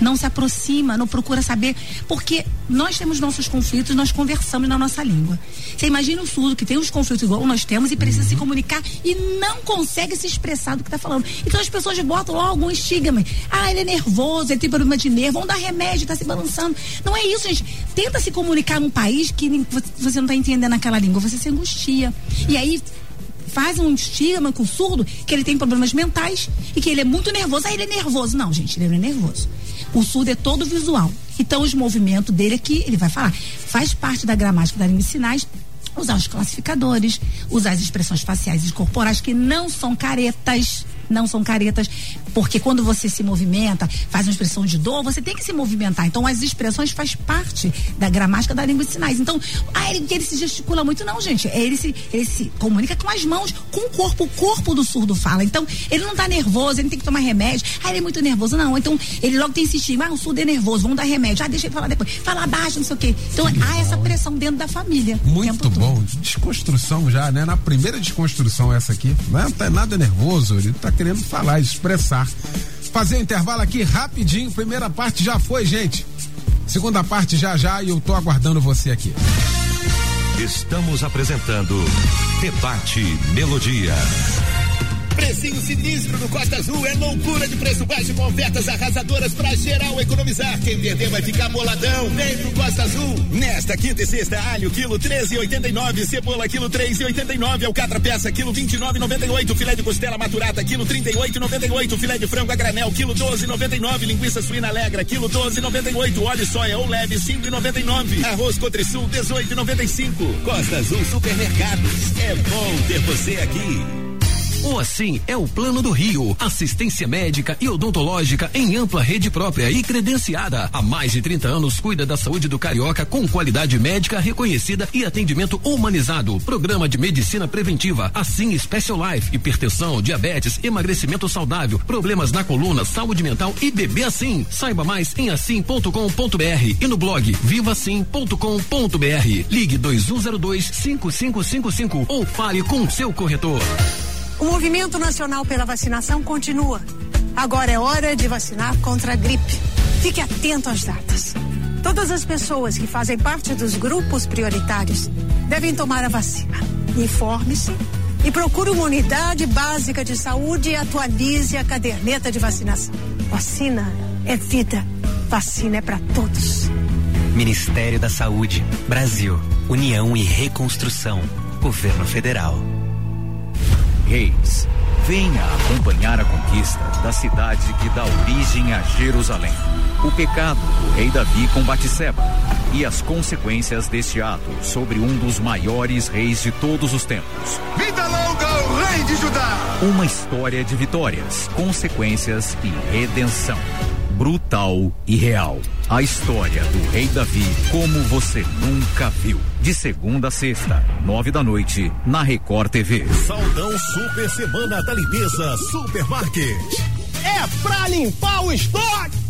não se aproxima, não procura saber, porque nós temos nossos conflitos, nós conversamos na nossa língua. Você imagina o surdo que tem os conflitos igual nós temos e precisa uhum. se comunicar e não consegue se expressar do que está falando. Então as pessoas botam logo algum estigma. Ah, ele é nervoso, ele tem problema de nervo, vão dar remédio, está se balançando. Não é isso, gente. Tenta se comunicar num país que você não está entendendo aquela língua, você se angustia. E aí faz um estigma com o surdo que ele tem problemas mentais e que ele é muito nervoso. Ah, ele é nervoso. Não, gente, ele não é nervoso. O surdo é todo visual. Então, os movimentos dele aqui, ele vai falar, faz parte da gramática da língua de sinais usar os classificadores, usar as expressões faciais e corporais que não são caretas, não são caretas, porque quando você se movimenta, faz uma expressão de dor, você tem que se movimentar. Então as expressões faz parte da gramática da língua de sinais. Então, ah, ele, ele se gesticula muito, não, gente. Ele se, ele se comunica com as mãos, com o corpo. O corpo do surdo fala. Então, ele não tá nervoso, ele tem que tomar remédio. Ah, ele é muito nervoso. Não, então ele logo tem insistir. Ah, o surdo é nervoso, vamos dar remédio. Ah, deixa ele falar depois. Fala abaixo, não sei o quê. Então, há essa pressão dentro da família. Muito bom. Desconstrução já, né? Na primeira desconstrução essa aqui. Não tá nada nervoso, ele tá querendo falar, expressar. Fazer um intervalo aqui rapidinho. Primeira parte já foi, gente. Segunda parte já já e eu tô aguardando você aqui. Estamos apresentando Debate Melodia. Precinho sinistro do Costa Azul é loucura de preço baixo com ofertas arrasadoras pra geral economizar. Quem perder vai ficar moladão. Vem pro Costa Azul. Nesta quinta e sexta, alho quilo 13,89, cebola quilo 3,89, alcatra peça quilo 29,98, filé de costela maturata quilo 38,98, filé de frango a granel quilo 12,99, linguiça suína alegra quilo 12,98, óleo soia ou leve 5,99, arroz Cotrisul 18,95. Costa Azul Supermercados. É bom ter você aqui. O Assim é o Plano do Rio. Assistência médica e odontológica em ampla rede própria e credenciada. Há mais de 30 anos cuida da saúde do carioca com qualidade médica reconhecida e atendimento humanizado. Programa de medicina preventiva, Assim Special Life, hipertensão, diabetes, emagrecimento saudável, problemas na coluna, saúde mental e bebê assim. Saiba mais em assim.com.br e no blog vivasim.com.br. Ligue 2102 5555 ou fale com seu corretor. O movimento nacional pela vacinação continua. Agora é hora de vacinar contra a gripe. Fique atento às datas. Todas as pessoas que fazem parte dos grupos prioritários devem tomar a vacina. Informe-se e procure uma unidade básica de saúde e atualize a caderneta de vacinação. Vacina é vida. Vacina é para todos. Ministério da Saúde, Brasil, União e Reconstrução, Governo Federal. Reis. Venha acompanhar a conquista da cidade que dá origem a Jerusalém. O pecado do rei Davi com Batseba e as consequências deste ato sobre um dos maiores reis de todos os tempos. Vida longa ao rei de Judá! Uma história de vitórias, consequências e redenção. Brutal e real. A história do rei Davi como você nunca viu. De segunda a sexta, nove da noite, na Record TV. Saldão Super Semana da Limpeza Supermarket. É pra limpar o estoque!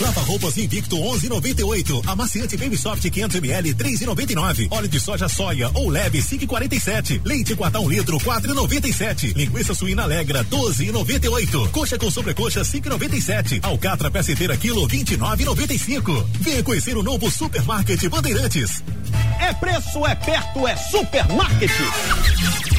Lava roupas Invicto 11,98. Amaciante Baby Soft 500 ml 3,99. Óleo de soja soia ou leve 5,47. Leite quarta um litro 4,97. Linguiça suína alegra 12,98. Coxa com sobrecoxa 5,97. Alcatra peça inteira quilo 29,95. Venha conhecer o novo Supermarket Bandeirantes. É preço, é perto, é supermarket.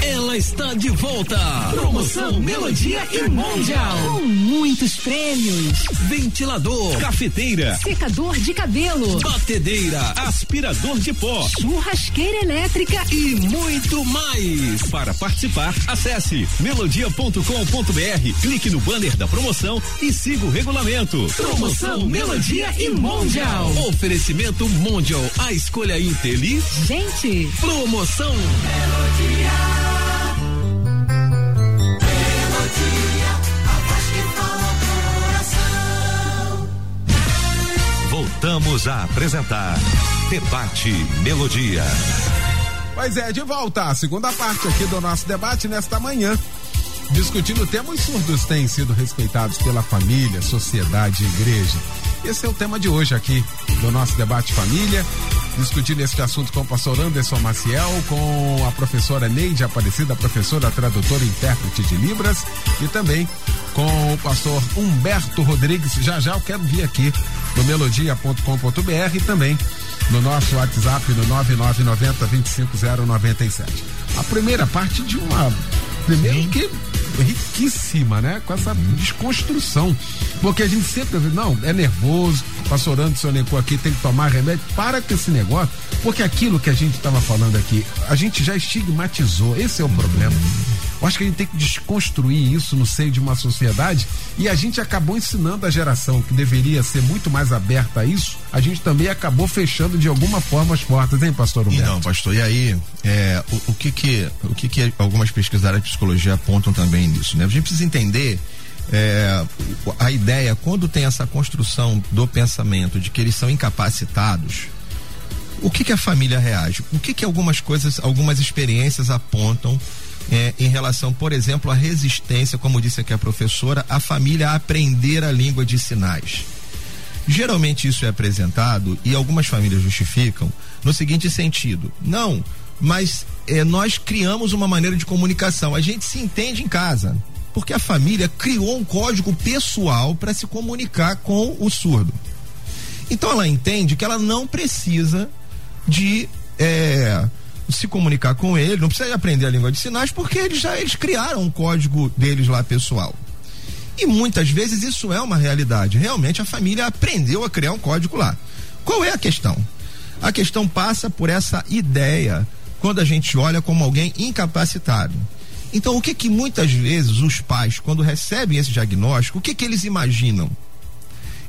Ela está de volta. Promoção Melodia e Mundial. Com muitos prêmios. Ventilador, cafeteira, Secador de cabelo. batedeira, aspirador de pó Churrasqueira elétrica. e muito mais. Para participar, acesse melodia.com.br, clique no banner da promoção e siga o regulamento. Promoção Melodia e Mundial. Oferecimento Mundial, a escolha inteligente. Gente, Promoção Voltamos a apresentar Debate Melodia. Pois é, de volta à segunda parte aqui do nosso debate nesta manhã. Discutindo o tema, os surdos têm sido respeitados pela família, sociedade e igreja. Esse é o tema de hoje aqui do nosso debate família. Discutindo este assunto com o pastor Anderson Maciel, com a professora Neide Aparecida, professora tradutora e intérprete de Libras, e também com o pastor Humberto Rodrigues. Já já eu quero vir aqui no melodia.com.br e também no nosso WhatsApp no 9990 25097. A primeira parte de uma. Primeiro que riquíssima, né? Com essa desconstrução. Porque a gente sempre não, é nervoso, pastor Anderson elencou aqui, tem que tomar remédio. Para com esse negócio, porque aquilo que a gente estava falando aqui, a gente já estigmatizou. Esse é o problema. Eu acho que a gente tem que desconstruir isso no seio de uma sociedade e a gente acabou ensinando a geração que deveria ser muito mais aberta a isso, a gente também acabou fechando de alguma forma as portas, hein, pastor Humberto? Não, pastor, e aí, é, o, o, que que, o que que algumas pesquisadas de psicologia apontam também nisso, né? A gente precisa entender é, a ideia, quando tem essa construção do pensamento de que eles são incapacitados, o que que a família reage? O que que algumas coisas, algumas experiências apontam é, em relação, por exemplo, à resistência, como disse aqui a professora, a família a aprender a língua de sinais? Geralmente isso é apresentado e algumas famílias justificam no seguinte sentido: não, mas é, nós criamos uma maneira de comunicação, a gente se entende em casa porque a família criou um código pessoal para se comunicar com o surdo. Então ela entende que ela não precisa de é, se comunicar com ele, não precisa aprender a língua de sinais, porque eles já eles criaram um código deles lá pessoal. E muitas vezes isso é uma realidade. Realmente a família aprendeu a criar um código lá. Qual é a questão? A questão passa por essa ideia quando a gente olha como alguém incapacitado. Então, o que que muitas vezes os pais, quando recebem esse diagnóstico, o que que eles imaginam?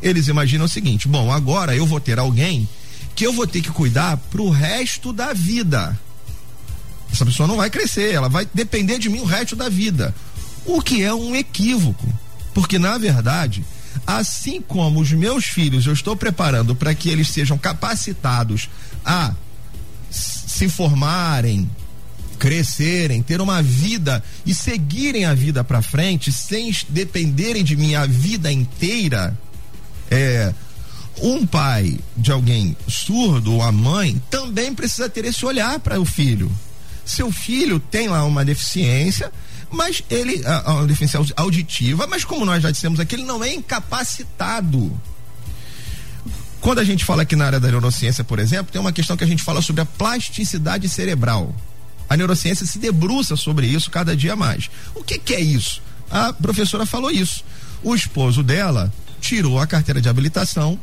Eles imaginam o seguinte: bom, agora eu vou ter alguém que eu vou ter que cuidar pro resto da vida. Essa pessoa não vai crescer, ela vai depender de mim o resto da vida. O que é um equívoco. Porque, na verdade, assim como os meus filhos eu estou preparando para que eles sejam capacitados a se formarem, crescerem, ter uma vida e seguirem a vida para frente sem dependerem de mim a vida inteira, é um pai de alguém surdo ou a mãe também precisa ter esse olhar para o filho. Seu filho tem lá uma deficiência, mas ele a, a deficiência auditiva, mas como nós já dissemos aqui, ele não é incapacitado. Quando a gente fala aqui na área da neurociência, por exemplo, tem uma questão que a gente fala sobre a plasticidade cerebral. A neurociência se debruça sobre isso cada dia mais. O que, que é isso? A professora falou isso. O esposo dela tirou a carteira de habilitação.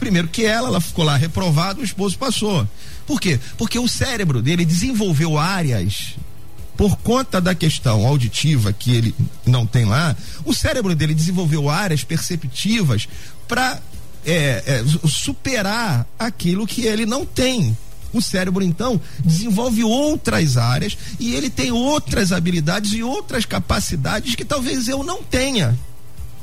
Primeiro que ela, ela ficou lá reprovada, o esposo passou. Por quê? Porque o cérebro dele desenvolveu áreas por conta da questão auditiva que ele não tem lá, o cérebro dele desenvolveu áreas perceptivas para é, é, superar aquilo que ele não tem. O cérebro, então, desenvolve outras áreas e ele tem outras habilidades e outras capacidades que talvez eu não tenha.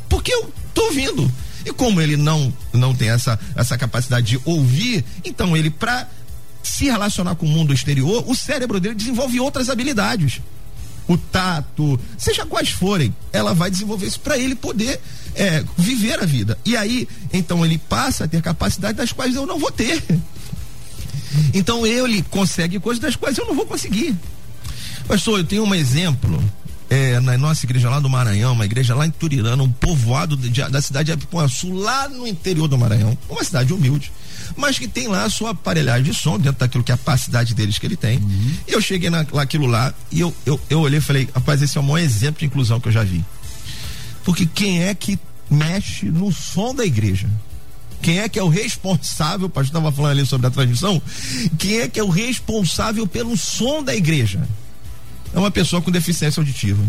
Porque eu tô ouvindo. E como ele não não tem essa, essa capacidade de ouvir, então ele, para se relacionar com o mundo exterior, o cérebro dele desenvolve outras habilidades. O tato, seja quais forem, ela vai desenvolver isso para ele poder é, viver a vida. E aí, então, ele passa a ter capacidades das quais eu não vou ter. Então ele consegue coisas das quais eu não vou conseguir. Pastor, eu tenho um exemplo é, na nossa igreja lá do Maranhão, uma igreja lá em Turirana, um povoado de, da cidade de Apipuaçu, lá no interior do Maranhão, uma cidade humilde, mas que tem lá a sua aparelhagem de som, dentro daquilo que é a capacidade deles que ele tem. Uhum. E eu cheguei na, naquilo lá e eu, eu, eu olhei e falei, rapaz, esse é o maior exemplo de inclusão que eu já vi. Porque quem é que mexe no som da igreja? Quem é que é o responsável? O pastor estava falando ali sobre a transmissão. Quem é que é o responsável pelo som da igreja? É uma pessoa com deficiência auditiva.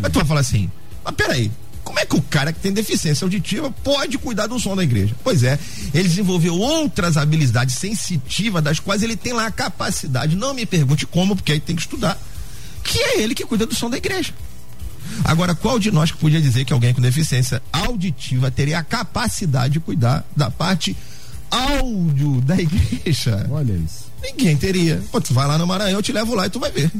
Mas tu vai falar assim, mas peraí, como é que o cara que tem deficiência auditiva pode cuidar do som da igreja? Pois é, ele desenvolveu outras habilidades sensitivas das quais ele tem lá a capacidade. Não me pergunte como, porque aí tem que estudar. Que é ele que cuida do som da igreja. Agora, qual de nós que podia dizer que alguém com deficiência auditiva teria a capacidade de cuidar da parte áudio da igreja? Olha isso. Ninguém teria. Pô, tu vai lá no Maranhão, eu te levo lá e tu vai ver.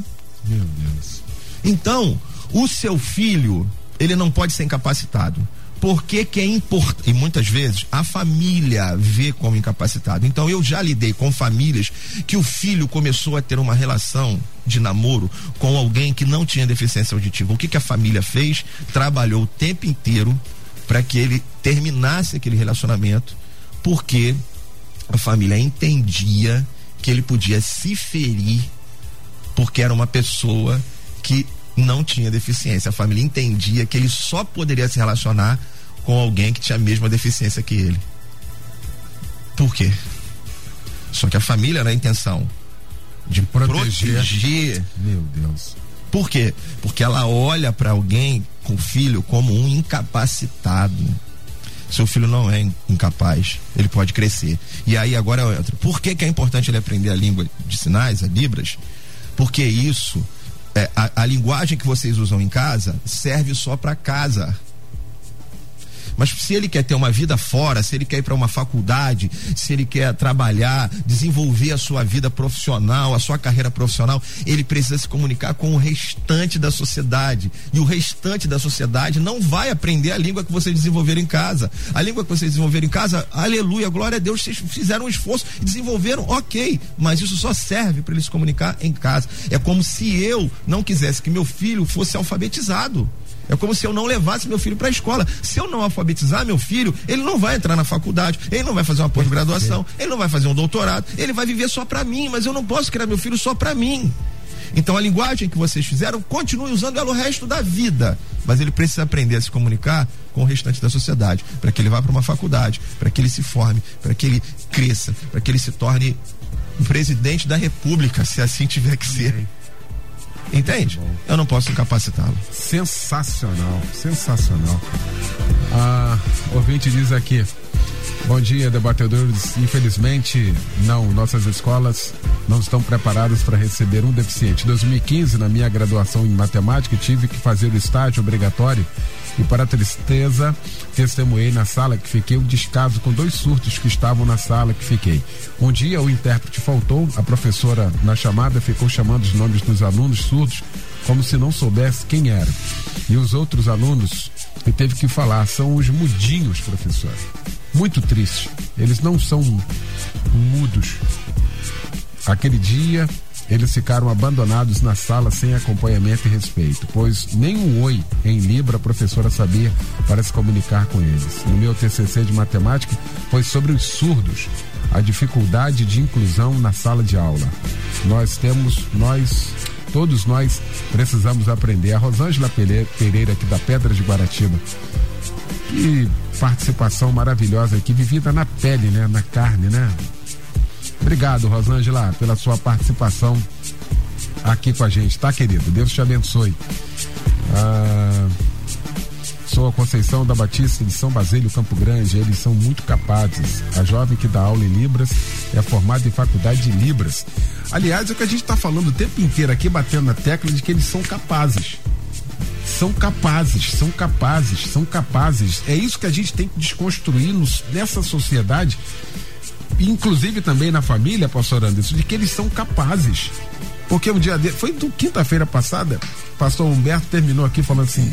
Meu Deus. Então, o seu filho, ele não pode ser incapacitado. Porque que é importante, e muitas vezes a família vê como incapacitado. Então eu já lidei com famílias que o filho começou a ter uma relação de namoro com alguém que não tinha deficiência auditiva. O que, que a família fez? Trabalhou o tempo inteiro para que ele terminasse aquele relacionamento, porque a família entendia que ele podia se ferir porque era uma pessoa que não tinha deficiência. A família entendia que ele só poderia se relacionar com alguém que tinha a mesma deficiência que ele. Por quê? Só que a família era a intenção de proteger. proteger Meu Deus. Por quê? Porque ela olha para alguém com filho como um incapacitado. Seu filho não é incapaz, ele pode crescer. E aí agora entra. Por que, que é importante ele aprender a língua de sinais, a Libras? Porque isso, é, a, a linguagem que vocês usam em casa serve só para casa. Mas se ele quer ter uma vida fora, se ele quer ir para uma faculdade, se ele quer trabalhar, desenvolver a sua vida profissional, a sua carreira profissional, ele precisa se comunicar com o restante da sociedade. E o restante da sociedade não vai aprender a língua que vocês desenvolveram em casa. A língua que vocês desenvolveram em casa, aleluia, glória a Deus, vocês fizeram um esforço e desenvolveram, ok, mas isso só serve para ele se comunicar em casa. É como se eu não quisesse que meu filho fosse alfabetizado. É como se eu não levasse meu filho para a escola. Se eu não alfabetizar meu filho, ele não vai entrar na faculdade, ele não vai fazer uma pós-graduação, ele não vai fazer um doutorado, ele vai viver só para mim, mas eu não posso criar meu filho só para mim. Então a linguagem que vocês fizeram, continue usando ela o resto da vida, mas ele precisa aprender a se comunicar com o restante da sociedade, para que ele vá para uma faculdade, para que ele se forme, para que ele cresça, para que ele se torne um presidente da república, se assim tiver que ser. Entende? Eu não posso incapacitá-lo. Sensacional, sensacional. A ouvinte diz aqui. Bom dia, debatedores. Infelizmente, não, nossas escolas não estão preparadas para receber um deficiente. Em 2015, na minha graduação em matemática, tive que fazer o estágio obrigatório e para tristeza testemunhei na sala que fiquei um descaso com dois surtos que estavam na sala que fiquei. Um dia o intérprete faltou, a professora na chamada ficou chamando os nomes dos alunos surdos como se não soubesse quem era. E os outros alunos que teve que falar são os mudinhos, professor. Muito triste. Eles não são mudos. Aquele dia eles ficaram abandonados na sala sem acompanhamento e respeito, pois nem um oi em Libra a professora sabia para se comunicar com eles. No meu TCC de matemática foi sobre os surdos, a dificuldade de inclusão na sala de aula. Nós temos, nós, todos nós precisamos aprender. A Rosângela Pereira, aqui da Pedra de Guaratiba. Que participação maravilhosa aqui, vivida na pele, né? Na carne, né? Obrigado, Rosângela, pela sua participação aqui com a gente, tá, querido? Deus te abençoe. Ah, sou a Conceição da Batista de São Basílio, Campo Grande. Eles são muito capazes. A jovem que dá aula em Libras é formada em faculdade de Libras. Aliás, é o que a gente está falando o tempo inteiro aqui, batendo na tecla de que eles são capazes. São capazes, são capazes, são capazes. É isso que a gente tem que desconstruir nos, nessa sociedade inclusive também na família, pastor Anderson, de que eles são capazes. Porque um dia de, foi do quinta-feira passada, pastor Humberto terminou aqui falando assim: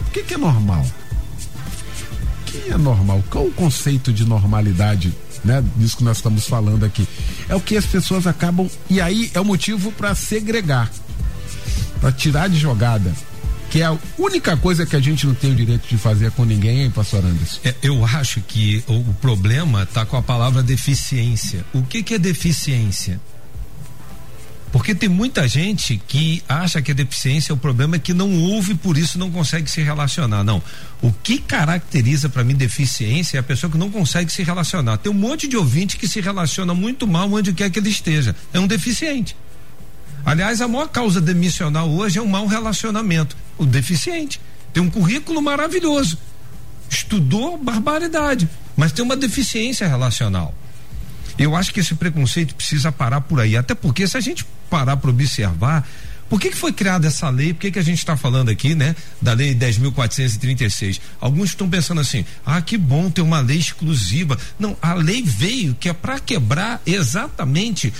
o que, que é normal? O que é normal? Qual o conceito de normalidade, né? Disso que nós estamos falando aqui. É o que as pessoas acabam. E aí é o motivo para segregar, para tirar de jogada que é a única coisa que a gente não tem o direito de fazer com ninguém, hein, pastor Anderson? É, eu acho que o, o problema está com a palavra deficiência. O que, que é deficiência? Porque tem muita gente que acha que a deficiência, o problema é que não ouve, por isso não consegue se relacionar. Não. O que caracteriza para mim deficiência é a pessoa que não consegue se relacionar. Tem um monte de ouvinte que se relaciona muito mal onde quer que ele esteja. É um deficiente. Aliás, a maior causa demissional hoje é um mau relacionamento. O deficiente. Tem um currículo maravilhoso. Estudou barbaridade, mas tem uma deficiência relacional. Eu acho que esse preconceito precisa parar por aí. Até porque, se a gente parar para observar, por que, que foi criada essa lei? Por que, que a gente está falando aqui, né? Da lei 10.436. Alguns estão pensando assim: ah, que bom ter uma lei exclusiva. Não, a lei veio que é para quebrar exatamente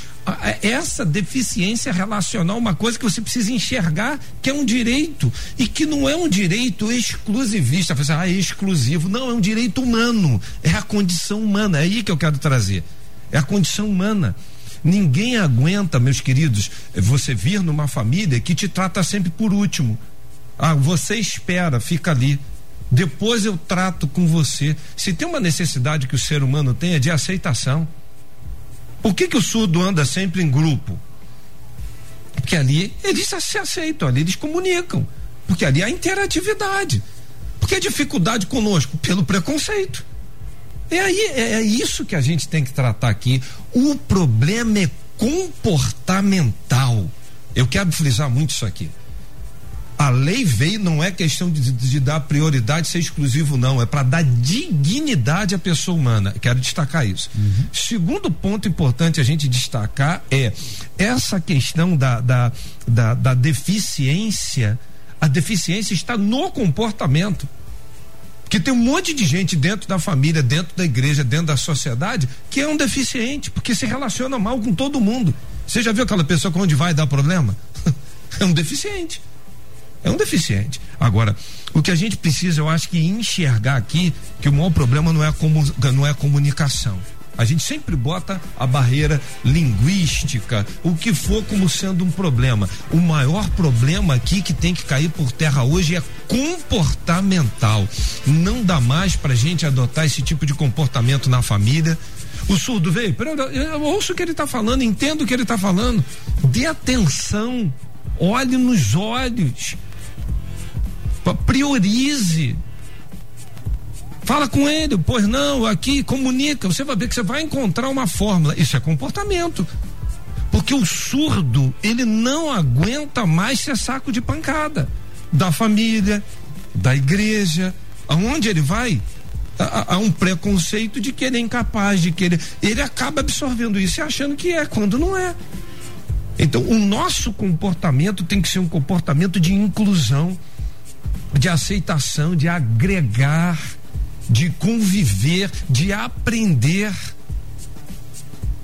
essa deficiência relacional, uma coisa que você precisa enxergar que é um direito e que não é um direito exclusivista. Você, ah, é exclusivo. Não, é um direito humano. É a condição humana. É aí que eu quero trazer. É a condição humana. Ninguém aguenta, meus queridos, você vir numa família que te trata sempre por último. Ah, você espera, fica ali. Depois eu trato com você. Se tem uma necessidade que o ser humano tem é de aceitação. Por que, que o surdo anda sempre em grupo? Porque ali eles se aceitam, ali eles comunicam. Porque ali há interatividade. Porque a dificuldade conosco? Pelo preconceito. É, aí, é, é isso que a gente tem que tratar aqui. O problema é comportamental. Eu quero frisar muito isso aqui. A lei veio, não é questão de, de dar prioridade, ser exclusivo, não. É para dar dignidade à pessoa humana. Quero destacar isso. Uhum. Segundo ponto importante a gente destacar é essa questão da, da, da, da deficiência. A deficiência está no comportamento. Que tem um monte de gente dentro da família, dentro da igreja, dentro da sociedade, que é um deficiente, porque se relaciona mal com todo mundo. Você já viu aquela pessoa que onde vai dar problema? é um deficiente. É um deficiente. Agora, o que a gente precisa, eu acho que enxergar aqui que o maior problema não é a, comu, não é a comunicação. A gente sempre bota a barreira linguística, o que for como sendo um problema. O maior problema aqui que tem que cair por terra hoje é comportamental. Não dá mais pra gente adotar esse tipo de comportamento na família. O surdo veio, eu ouço o que ele está falando, entendo o que ele está falando. Dê atenção, olhe nos olhos priorize. Fala com ele, pois não, aqui, comunica. Você vai ver que você vai encontrar uma fórmula. Isso é comportamento. Porque o surdo, ele não aguenta mais ser saco de pancada da família, da igreja. Aonde ele vai, há, um preconceito de que ele é incapaz, de que ele. Ele acaba absorvendo isso e achando que é, quando não é. Então, o nosso comportamento tem que ser um comportamento de inclusão de aceitação, de agregar, de conviver, de aprender.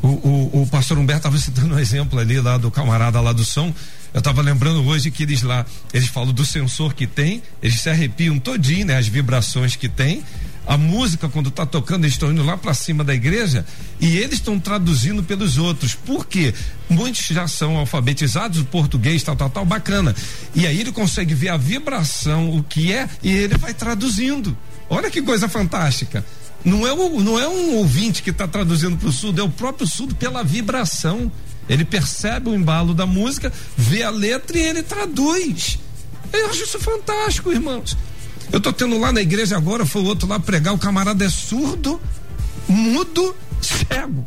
O, o, o pastor Humberto estava citando um exemplo ali lá do camarada lá do som. Eu estava lembrando hoje que eles lá, eles falam do sensor que tem, eles se arrepiam todinho, né? As vibrações que tem a música quando está tocando, eles estão indo lá para cima da igreja e eles estão traduzindo pelos outros. Por quê? Muitos já são alfabetizados, o português, tal, tal, tal, bacana. E aí ele consegue ver a vibração, o que é, e ele vai traduzindo. Olha que coisa fantástica. Não é, o, não é um ouvinte que está traduzindo para o surdo, é o próprio surdo pela vibração. Ele percebe o embalo da música, vê a letra e ele traduz. Eu acho isso fantástico, irmãos. Eu tô tendo lá na igreja agora, foi o outro lá pregar, o camarada é surdo, mudo, cego.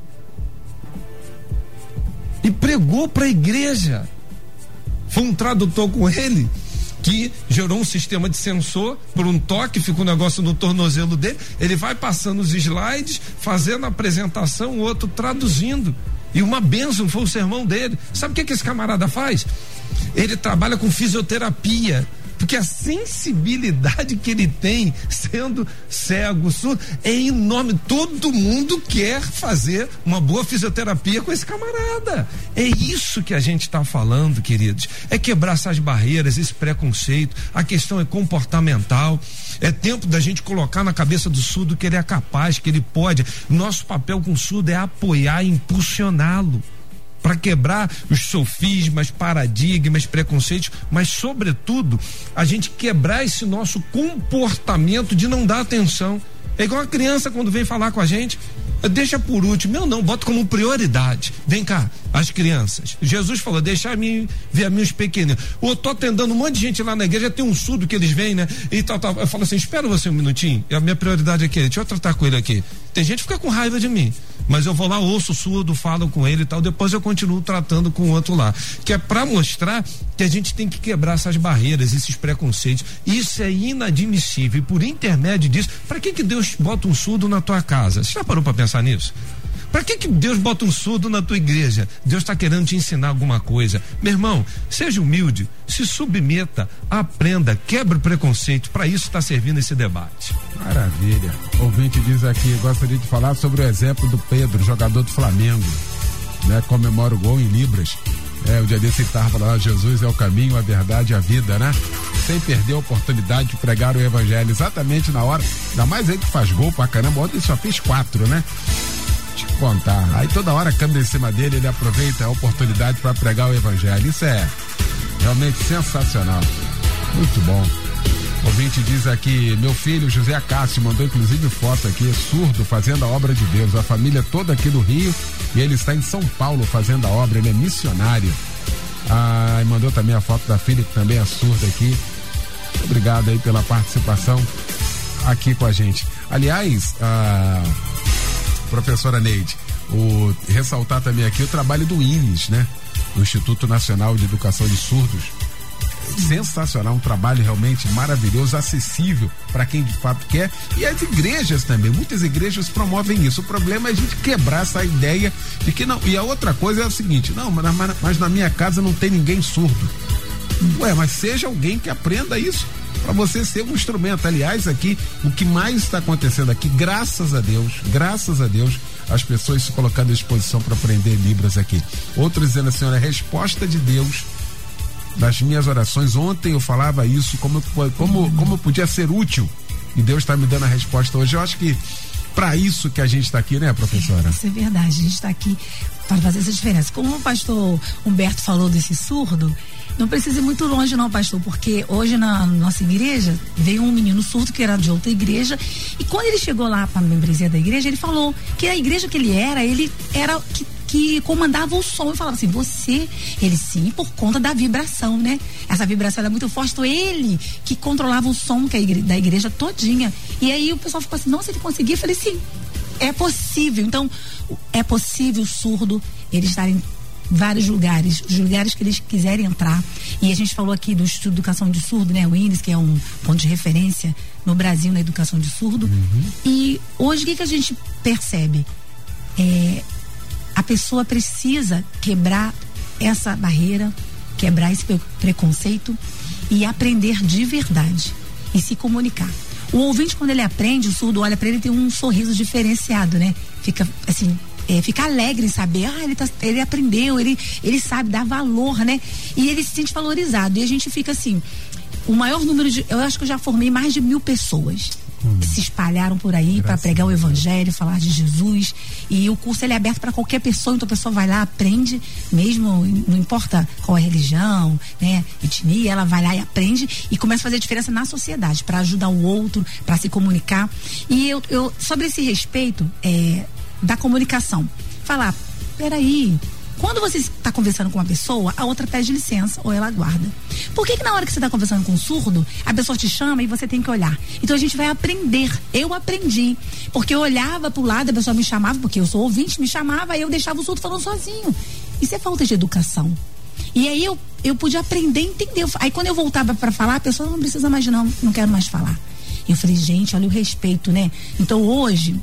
E pregou para a igreja. Foi um tradutor com ele que gerou um sistema de sensor por um toque, fica um negócio no tornozelo dele, ele vai passando os slides, fazendo a apresentação, o outro traduzindo. E uma benção foi o sermão dele. Sabe o que, que esse camarada faz? Ele trabalha com fisioterapia porque a sensibilidade que ele tem, sendo cego, surdo, é enorme. Todo mundo quer fazer uma boa fisioterapia com esse camarada. É isso que a gente está falando, queridos. É quebrar essas barreiras, esse preconceito. A questão é comportamental. É tempo da gente colocar na cabeça do surdo que ele é capaz, que ele pode. Nosso papel com o surdo é apoiar impulsioná-lo para quebrar os sofismas, paradigmas, preconceitos, mas sobretudo a gente quebrar esse nosso comportamento de não dar atenção. É igual a criança quando vem falar com a gente, deixa por último. Eu não, boto como prioridade. Vem cá, as crianças. Jesus falou: deixa a mim ver a mim os pequenos. Eu tô atendendo um monte de gente lá na igreja, tem um surdo que eles vêm, né? E tal, tal. Eu falo assim: espera você um minutinho. A minha prioridade aqui, deixa eu tratar com ele aqui. Tem gente que fica com raiva de mim. Mas eu vou lá, ouço o surdo, falo com ele e tal, depois eu continuo tratando com o outro lá. Que é para mostrar que a gente tem que quebrar essas barreiras, esses preconceitos. Isso é inadmissível. E por intermédio disso, para que que Deus bota um surdo na tua casa? Você já parou para pensar nisso? Para que, que Deus bota um surdo na tua igreja? Deus está querendo te ensinar alguma coisa. Meu irmão, seja humilde, se submeta, aprenda, quebre o preconceito. Para isso está servindo esse debate. Maravilha. Ouvinte diz aqui: gostaria de falar sobre o exemplo do Pedro, jogador do Flamengo. Né, comemora o gol em Libras. É, o dia desse estava falando, Jesus é o caminho, a verdade e a vida, né? Sem perder a oportunidade de pregar o evangelho exatamente na hora. Ainda mais ele que faz gol pra caramba, ontem só fez quatro, né? Te contar. Aí toda hora câmera em cima dele, ele aproveita a oportunidade para pregar o evangelho. Isso é realmente sensacional. Muito bom. O ouvinte diz aqui, meu filho José Cássio mandou inclusive foto aqui, surdo, fazendo a obra de Deus. A família toda aqui do Rio e ele está em São Paulo fazendo a obra, ele é missionário. Ah, e mandou também a foto da filha que também é surda aqui. Obrigado aí pela participação aqui com a gente. Aliás, ah, professora Neide, o, ressaltar também aqui o trabalho do INES, né? Do Instituto Nacional de Educação de Surdos, sensacional, um trabalho realmente maravilhoso, acessível para quem de fato quer. E as igrejas também, muitas igrejas promovem isso. O problema é a gente quebrar essa ideia de que não. E a outra coisa é o seguinte: não, mas, mas na minha casa não tem ninguém surdo. Ué, mas seja alguém que aprenda isso para você ser um instrumento. Aliás, aqui, o que mais está acontecendo aqui, graças a Deus, graças a Deus, as pessoas se colocando à disposição para aprender Libras aqui. Outros dizendo assim: olha, resposta de Deus das minhas orações. Ontem eu falava isso, como, como, como podia ser útil. E Deus está me dando a resposta hoje. Eu acho que para isso que a gente está aqui, né, professora? Isso é verdade. A gente está aqui para fazer essa diferença. Como o pastor Humberto falou desse surdo, não precisa ir muito longe, não, pastor, porque hoje na nossa igreja veio um menino surdo que era de outra igreja. E quando ele chegou lá para a membresia da igreja, ele falou que a igreja que ele era, ele era que que comandava o som e falava assim: você, ele sim, por conta da vibração, né? Essa vibração era muito forte, então ele que controlava o som que igreja, da igreja todinha. E aí o pessoal ficou assim: nossa, ele conseguia? Eu falei: sim, é possível. Então, é possível o surdo ele estar em vários lugares, os lugares que eles quiserem entrar. E a gente falou aqui do Instituto de Educação de Surdo, né? O INES, que é um ponto de referência no Brasil na educação de surdo. Uhum. E hoje o que, que a gente percebe? É, a pessoa precisa quebrar essa barreira, quebrar esse preconceito e aprender de verdade e se comunicar. O ouvinte, quando ele aprende, o surdo olha para ele tem um sorriso diferenciado, né? Fica assim, é, fica alegre em saber, ah, ele, tá, ele aprendeu, ele, ele sabe dar valor, né? E ele se sente valorizado. E a gente fica assim, o maior número de. Eu acho que eu já formei mais de mil pessoas hum. se espalharam por aí para pregar o evangelho, falar de Jesus. E o curso ele é aberto para qualquer pessoa, então a pessoa vai lá, aprende, mesmo, não importa qual é a religião, né, etnia, ela vai lá e aprende e começa a fazer diferença na sociedade, para ajudar o outro, para se comunicar. E eu, eu sobre esse respeito é, da comunicação, falar, peraí, quando você está conversando com uma pessoa, a outra pede licença ou ela aguarda. Por que, que na hora que você está conversando com um surdo, a pessoa te chama e você tem que olhar? Então a gente vai aprender. Eu aprendi. Porque eu olhava para o lado, a pessoa me chamava, porque eu sou ouvinte, me chamava e eu deixava o surdo falando sozinho. Isso é falta de educação. E aí eu, eu pude aprender, entender. Aí quando eu voltava para falar, a pessoa não precisa mais, não, não quero mais falar. Eu falei, gente, olha o respeito, né? Então hoje,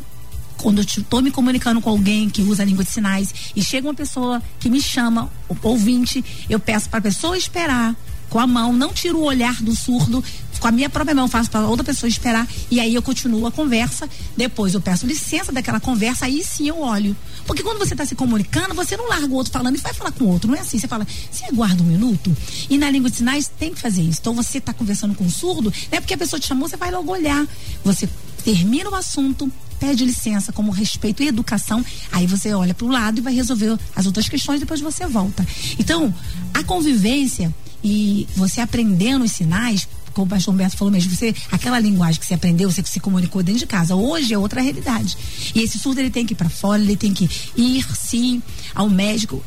quando eu estou me comunicando com alguém que usa a língua de sinais e chega uma pessoa que me chama, ouvinte, eu peço para a pessoa esperar com a mão, não tiro o olhar do surdo, com a minha própria mão faço para outra pessoa esperar e aí eu continuo a conversa. Depois eu peço licença daquela conversa, aí sim eu olho. Porque quando você está se comunicando, você não larga o outro falando e vai falar com o outro. Não é assim. Você fala, você aguarda um minuto. E na língua de sinais tem que fazer isso. Então você está conversando com o surdo, não é porque a pessoa te chamou, você vai logo olhar. Você termina o assunto, pede licença como respeito e educação, aí você olha para o lado e vai resolver as outras questões, depois você volta. Então, a convivência e você aprendendo os sinais, como o pastor Humberto falou mesmo, você, aquela linguagem que você aprendeu, você se comunicou dentro de casa, hoje é outra realidade. E esse surdo ele tem que ir para fora, ele tem que ir sim ao médico.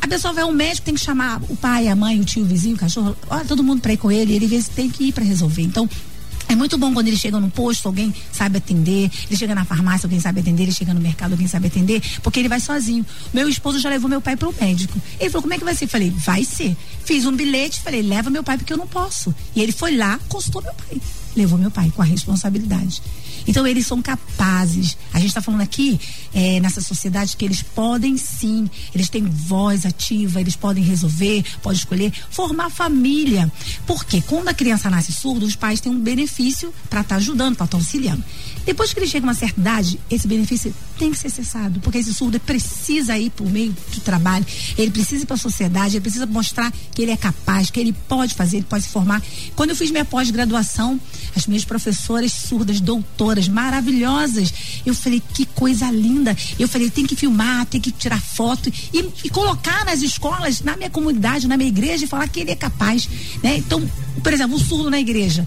A pessoa vai ao médico, tem que chamar o pai, a mãe, o tio, o vizinho, o cachorro, olha, todo mundo para ir com ele, ele tem que ir para resolver. Então, é muito bom quando ele chega no posto, alguém sabe atender. Ele chega na farmácia, alguém sabe atender. Ele chega no mercado, alguém sabe atender. Porque ele vai sozinho. Meu esposo já levou meu pai pro médico. Ele falou: como é que vai ser? Falei: vai ser. Fiz um bilhete, falei: leva meu pai porque eu não posso. E ele foi lá, consultou meu pai. Levou meu pai com a responsabilidade. Então eles são capazes. A gente está falando aqui é, nessa sociedade que eles podem sim, eles têm voz ativa, eles podem resolver, podem escolher, formar família. Porque quando a criança nasce surda, os pais têm um benefício para estar tá ajudando, para estar tá auxiliando. Depois que ele chega a uma certa idade, esse benefício tem que ser cessado, porque esse surdo precisa ir por meio do trabalho, ele precisa ir para a sociedade, ele precisa mostrar que ele é capaz, que ele pode fazer, ele pode se formar. Quando eu fiz minha pós-graduação, as minhas professoras surdas, doutoras, maravilhosas, eu falei, que coisa linda. Eu falei, tem que filmar, tem que tirar foto e, e colocar nas escolas, na minha comunidade, na minha igreja, e falar que ele é capaz. Né? Então, por exemplo, um surdo na igreja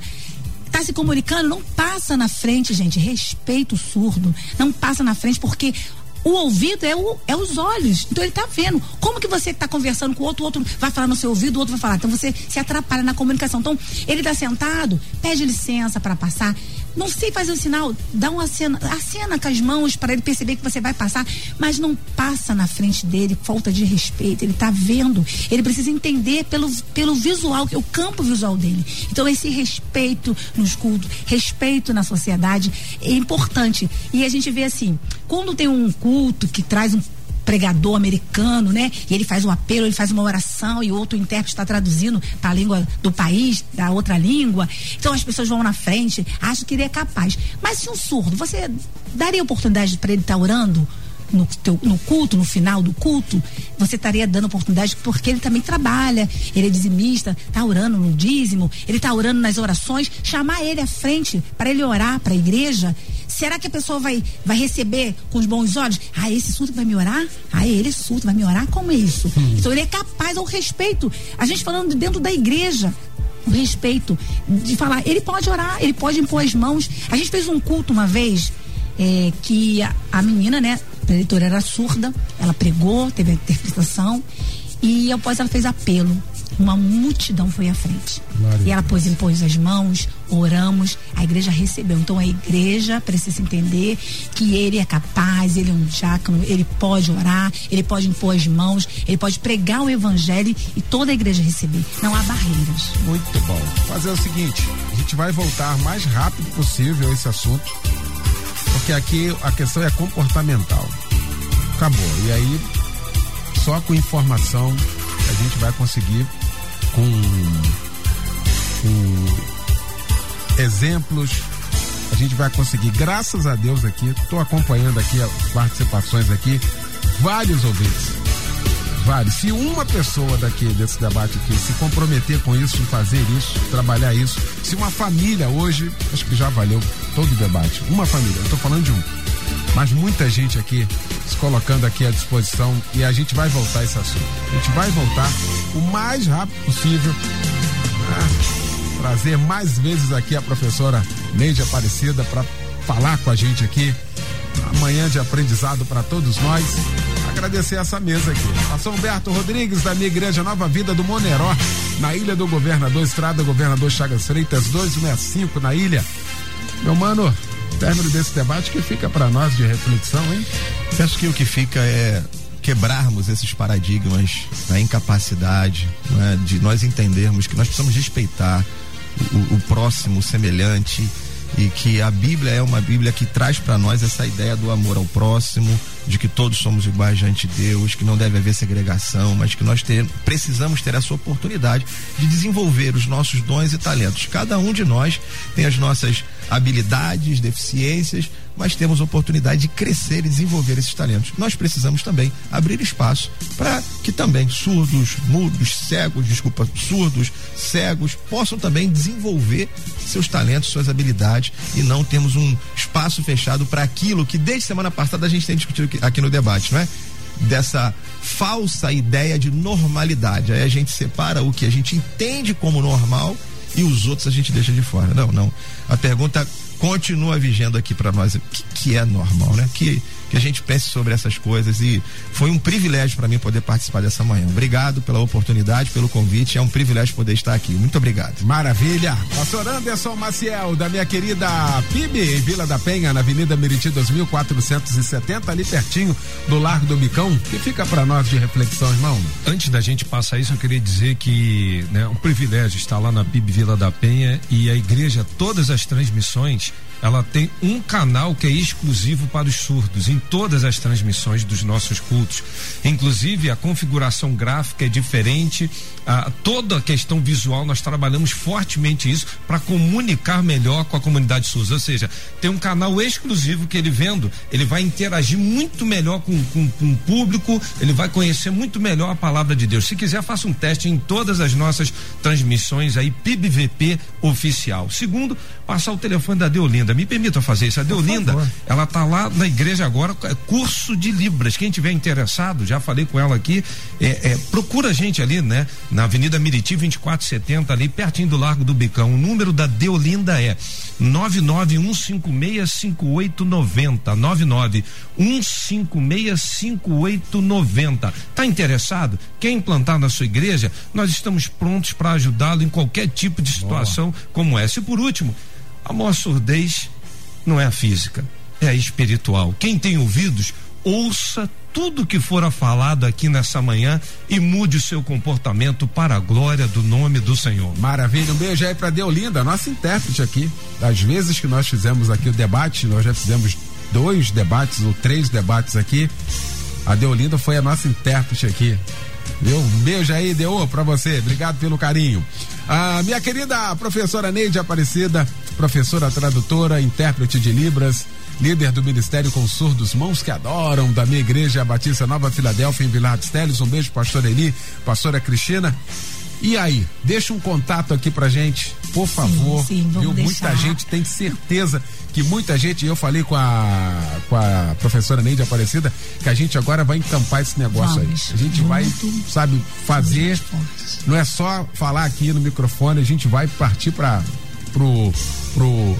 está se comunicando, não passa na frente, gente. Respeita o surdo. Não passa na frente, porque o ouvido é, o, é os olhos. Então ele está vendo. Como que você está conversando com o outro, o outro vai falar no seu ouvido, o outro vai falar. Então você se atrapalha na comunicação. Então, ele está sentado, pede licença para passar. Não sei fazer o sinal, dá uma cena, acena com as mãos para ele perceber que você vai passar, mas não passa na frente dele, falta de respeito, ele está vendo, ele precisa entender pelo, pelo visual, o campo visual dele. Então esse respeito nos cultos, respeito na sociedade é importante. E a gente vê assim, quando tem um culto que traz um pregador americano, né? E ele faz um apelo, ele faz uma oração e outro intérprete está traduzindo para a língua do país, da outra língua. Então as pessoas vão na frente, acham que ele é capaz. Mas se um surdo, você daria oportunidade para ele estar tá orando? no, teu, no culto, no final do culto, você estaria dando oportunidade porque ele também trabalha, ele é dizimista, está orando no dízimo, ele está orando nas orações, chamar ele à frente para ele orar para a igreja. Será que a pessoa vai, vai receber com os bons olhos? Ah, esse surdo vai me orar? Ah, ele é surdo, vai me orar? Como é isso? Hum. Então ele é capaz ao respeito. A gente falando de dentro da igreja, o respeito de falar, ele pode orar, ele pode impor as mãos. A gente fez um culto uma vez é, que a, a menina, né, a leitora era surda, ela pregou, teve a interpretação e após ela fez apelo. Uma multidão foi à frente. E ela pôs, impôs as mãos, oramos, a igreja recebeu. Então a igreja precisa entender que ele é capaz, ele é um diácono, ele pode orar, ele pode impor as mãos, ele pode pregar o evangelho e toda a igreja receber. Não há barreiras. Muito bom. Fazer o seguinte, a gente vai voltar mais rápido possível a esse assunto porque aqui a questão é comportamental. Acabou. E aí, só com informação a gente vai conseguir com, com exemplos, a gente vai conseguir, graças a Deus aqui, estou acompanhando aqui as participações aqui, vários ouvintes. Vários. Se uma pessoa daqui desse debate aqui se comprometer com isso, fazer isso, trabalhar isso, se uma família hoje, acho que já valeu todo o debate. Uma família, eu estou falando de um. Mas muita gente aqui se colocando aqui à disposição e a gente vai voltar esse assunto. A gente vai voltar o mais rápido possível. a trazer mais vezes aqui a professora Neide Aparecida para falar com a gente aqui. Amanhã de aprendizado para todos nós. Agradecer essa mesa aqui. Pastor Humberto Rodrigues, da minha igreja Nova Vida do Moneró, na Ilha do Governador, Estrada Governador Chagas Freitas, 265 na ilha. Meu mano, término desse debate que fica para nós de reflexão, hein? Penso que o que fica é quebrarmos esses paradigmas da incapacidade, né, de nós entendermos que nós precisamos respeitar o, o próximo, o semelhante, e que a Bíblia é uma Bíblia que traz para nós essa ideia do amor ao próximo, de que todos somos iguais diante de Deus, que não deve haver segregação, mas que nós ter, precisamos ter essa oportunidade de desenvolver os nossos dons e talentos. Cada um de nós tem as nossas habilidades, deficiências, mas temos oportunidade de crescer e desenvolver esses talentos. Nós precisamos também abrir espaço para que também surdos, mudos, cegos, desculpa, surdos, cegos possam também desenvolver seus talentos, suas habilidades e não temos um espaço fechado para aquilo que desde semana passada a gente tem discutido aqui no debate, não é? Dessa falsa ideia de normalidade. Aí a gente separa o que a gente entende como normal e os outros a gente deixa de fora. Não, não. A pergunta continua vigendo aqui para nós. O que, que, é normal, né? Que, que a gente pense sobre essas coisas e foi um privilégio para mim poder participar dessa manhã. Obrigado pela oportunidade, pelo convite. É um privilégio poder estar aqui. Muito obrigado. Maravilha. Pastor Anderson Maciel, da minha querida PIB, em Vila da Penha, na Avenida Meriti 2470, ali pertinho do Largo do Bicão. que fica para nós de reflexão, irmão? Antes da gente passar isso, eu queria dizer que né, um privilégio estar lá na PIB Vila da Penha e a igreja, todas as transmissões ela tem um canal que é exclusivo para os surdos em todas as transmissões dos nossos cultos. Inclusive a configuração gráfica é diferente, a, toda a questão visual nós trabalhamos fortemente isso para comunicar melhor com a comunidade surda. Ou seja, tem um canal exclusivo que ele vendo, ele vai interagir muito melhor com, com, com o público, ele vai conhecer muito melhor a palavra de Deus. Se quiser, faça um teste em todas as nossas transmissões aí, PIBVP oficial. Segundo, passar o telefone da Deolinda. Me permita fazer isso. A Deolinda, ela tá lá na igreja agora, é curso de Libras. Quem tiver interessado, já falei com ela aqui, é, é, procura a gente ali, né? Na Avenida Miriti 2470, ali pertinho do Largo do Bicão. O número da Deolinda é 991565890. 991565890. Tá interessado? Quer implantar na sua igreja? Nós estamos prontos para ajudá-lo em qualquer tipo de situação Boa. como essa. E por último, A maior surdez não é a física, é espiritual. Quem tem ouvidos, ouça tudo que fora falado aqui nessa manhã e mude o seu comportamento para a glória do nome do Senhor. Maravilha, um beijo aí para Deolinda, nossa intérprete aqui. Das vezes que nós fizemos aqui o debate, nós já fizemos dois debates ou três debates aqui. A Deolinda foi a nossa intérprete aqui. Viu? Um beijo aí, Deo, pra você. Obrigado pelo carinho. A minha querida professora Neide Aparecida, professora tradutora, intérprete de Libras, líder do Ministério com Surdos Mãos que Adoram, da minha igreja Batista Nova Filadélfia, em Vilar dos Teles. Um beijo, pastor Eli, pastora Cristina. E aí, deixa um contato aqui pra gente, por favor. Sim, sim, viu? deixar. Muita gente tem certeza que muita gente, eu falei com a, com a professora Neide Aparecida, que a gente agora vai encampar esse negócio Vamos, aí. A gente vai, sabe, fazer. Não é só falar aqui no microfone, a gente vai partir para pro, pro,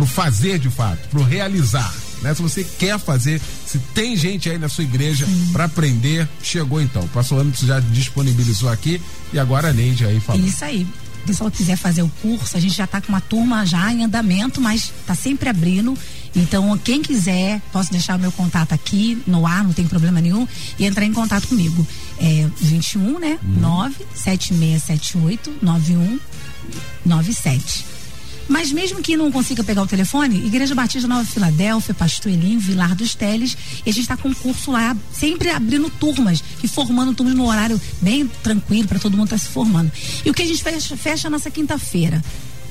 pro fazer de fato, pro realizar. Né? Se você quer fazer, se tem gente aí na sua igreja para aprender, chegou então. O pastor Anderson já disponibilizou aqui e agora a Neide aí falou. Isso aí. O pessoal quiser fazer o curso, a gente já está com uma turma já em andamento, mas está sempre abrindo. Então, quem quiser, posso deixar o meu contato aqui no ar, não tem problema nenhum, e entrar em contato comigo. É 21, né? 97678 9197. Mas mesmo que não consiga pegar o telefone, Igreja Batista Nova Filadélfia, Pastor Elim, Vilar dos Teles, e a gente está com um curso lá, sempre abrindo turmas e formando turmas no horário bem tranquilo para todo mundo estar tá se formando. E o que a gente fecha, fecha nessa quinta-feira?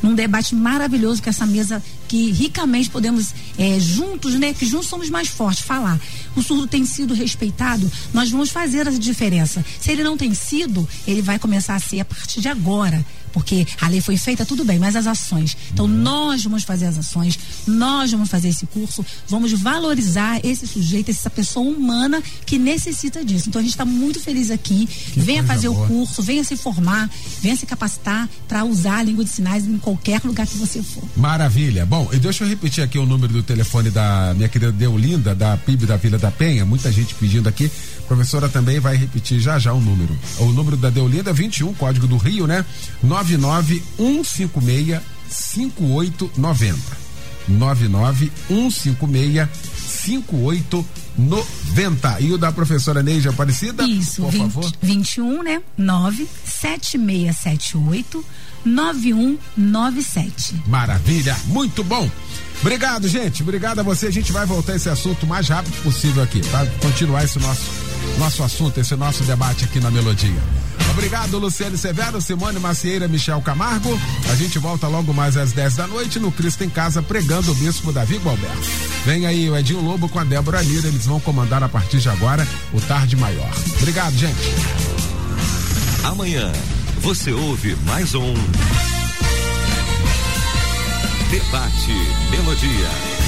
num debate maravilhoso com essa mesa que ricamente podemos é, juntos, né, que juntos somos mais fortes, falar. O surdo tem sido respeitado, nós vamos fazer a diferença. Se ele não tem sido, ele vai começar a ser a partir de agora porque a lei foi feita, tudo bem, mas as ações. Então, Uhum. nós vamos fazer as ações, nós vamos fazer esse curso, vamos valorizar esse sujeito, essa pessoa humana que necessita disso. Então, a gente está muito feliz aqui. venha coisa fazer boa. o curso, venha se formar, venha se capacitar para usar a língua de sinais em qualquer lugar que você for. Maravilha. Bom, e deixa eu repetir aqui o número do telefone da minha querida Deolinda, da PIB da Vila da Penha. Muita gente pedindo aqui. Professora também vai repetir já já o número. O número da Deolinda é 21, código do Rio, né? 99156 5890. 99156 5890. E o da professora Neide Aparecida? Isso, por 20, favor. 21, né? 97678 9197. Maravilha, muito bom. Obrigado, gente. Obrigado a você. A gente vai voltar esse assunto o mais rápido possível aqui, tá? Continuar esse nosso nosso assunto, esse nosso debate aqui na Melodia. Obrigado, Luciane Severo, Simone Macieira, Michel Camargo. A gente volta logo mais às 10 da noite no Cristo em Casa, pregando o Bispo Davi Gualberto. Vem aí o Edinho Lobo com a Débora Lira, eles vão comandar a partir de agora o Tarde Maior. Obrigado, gente. Amanhã você ouve mais um Debate Melodia.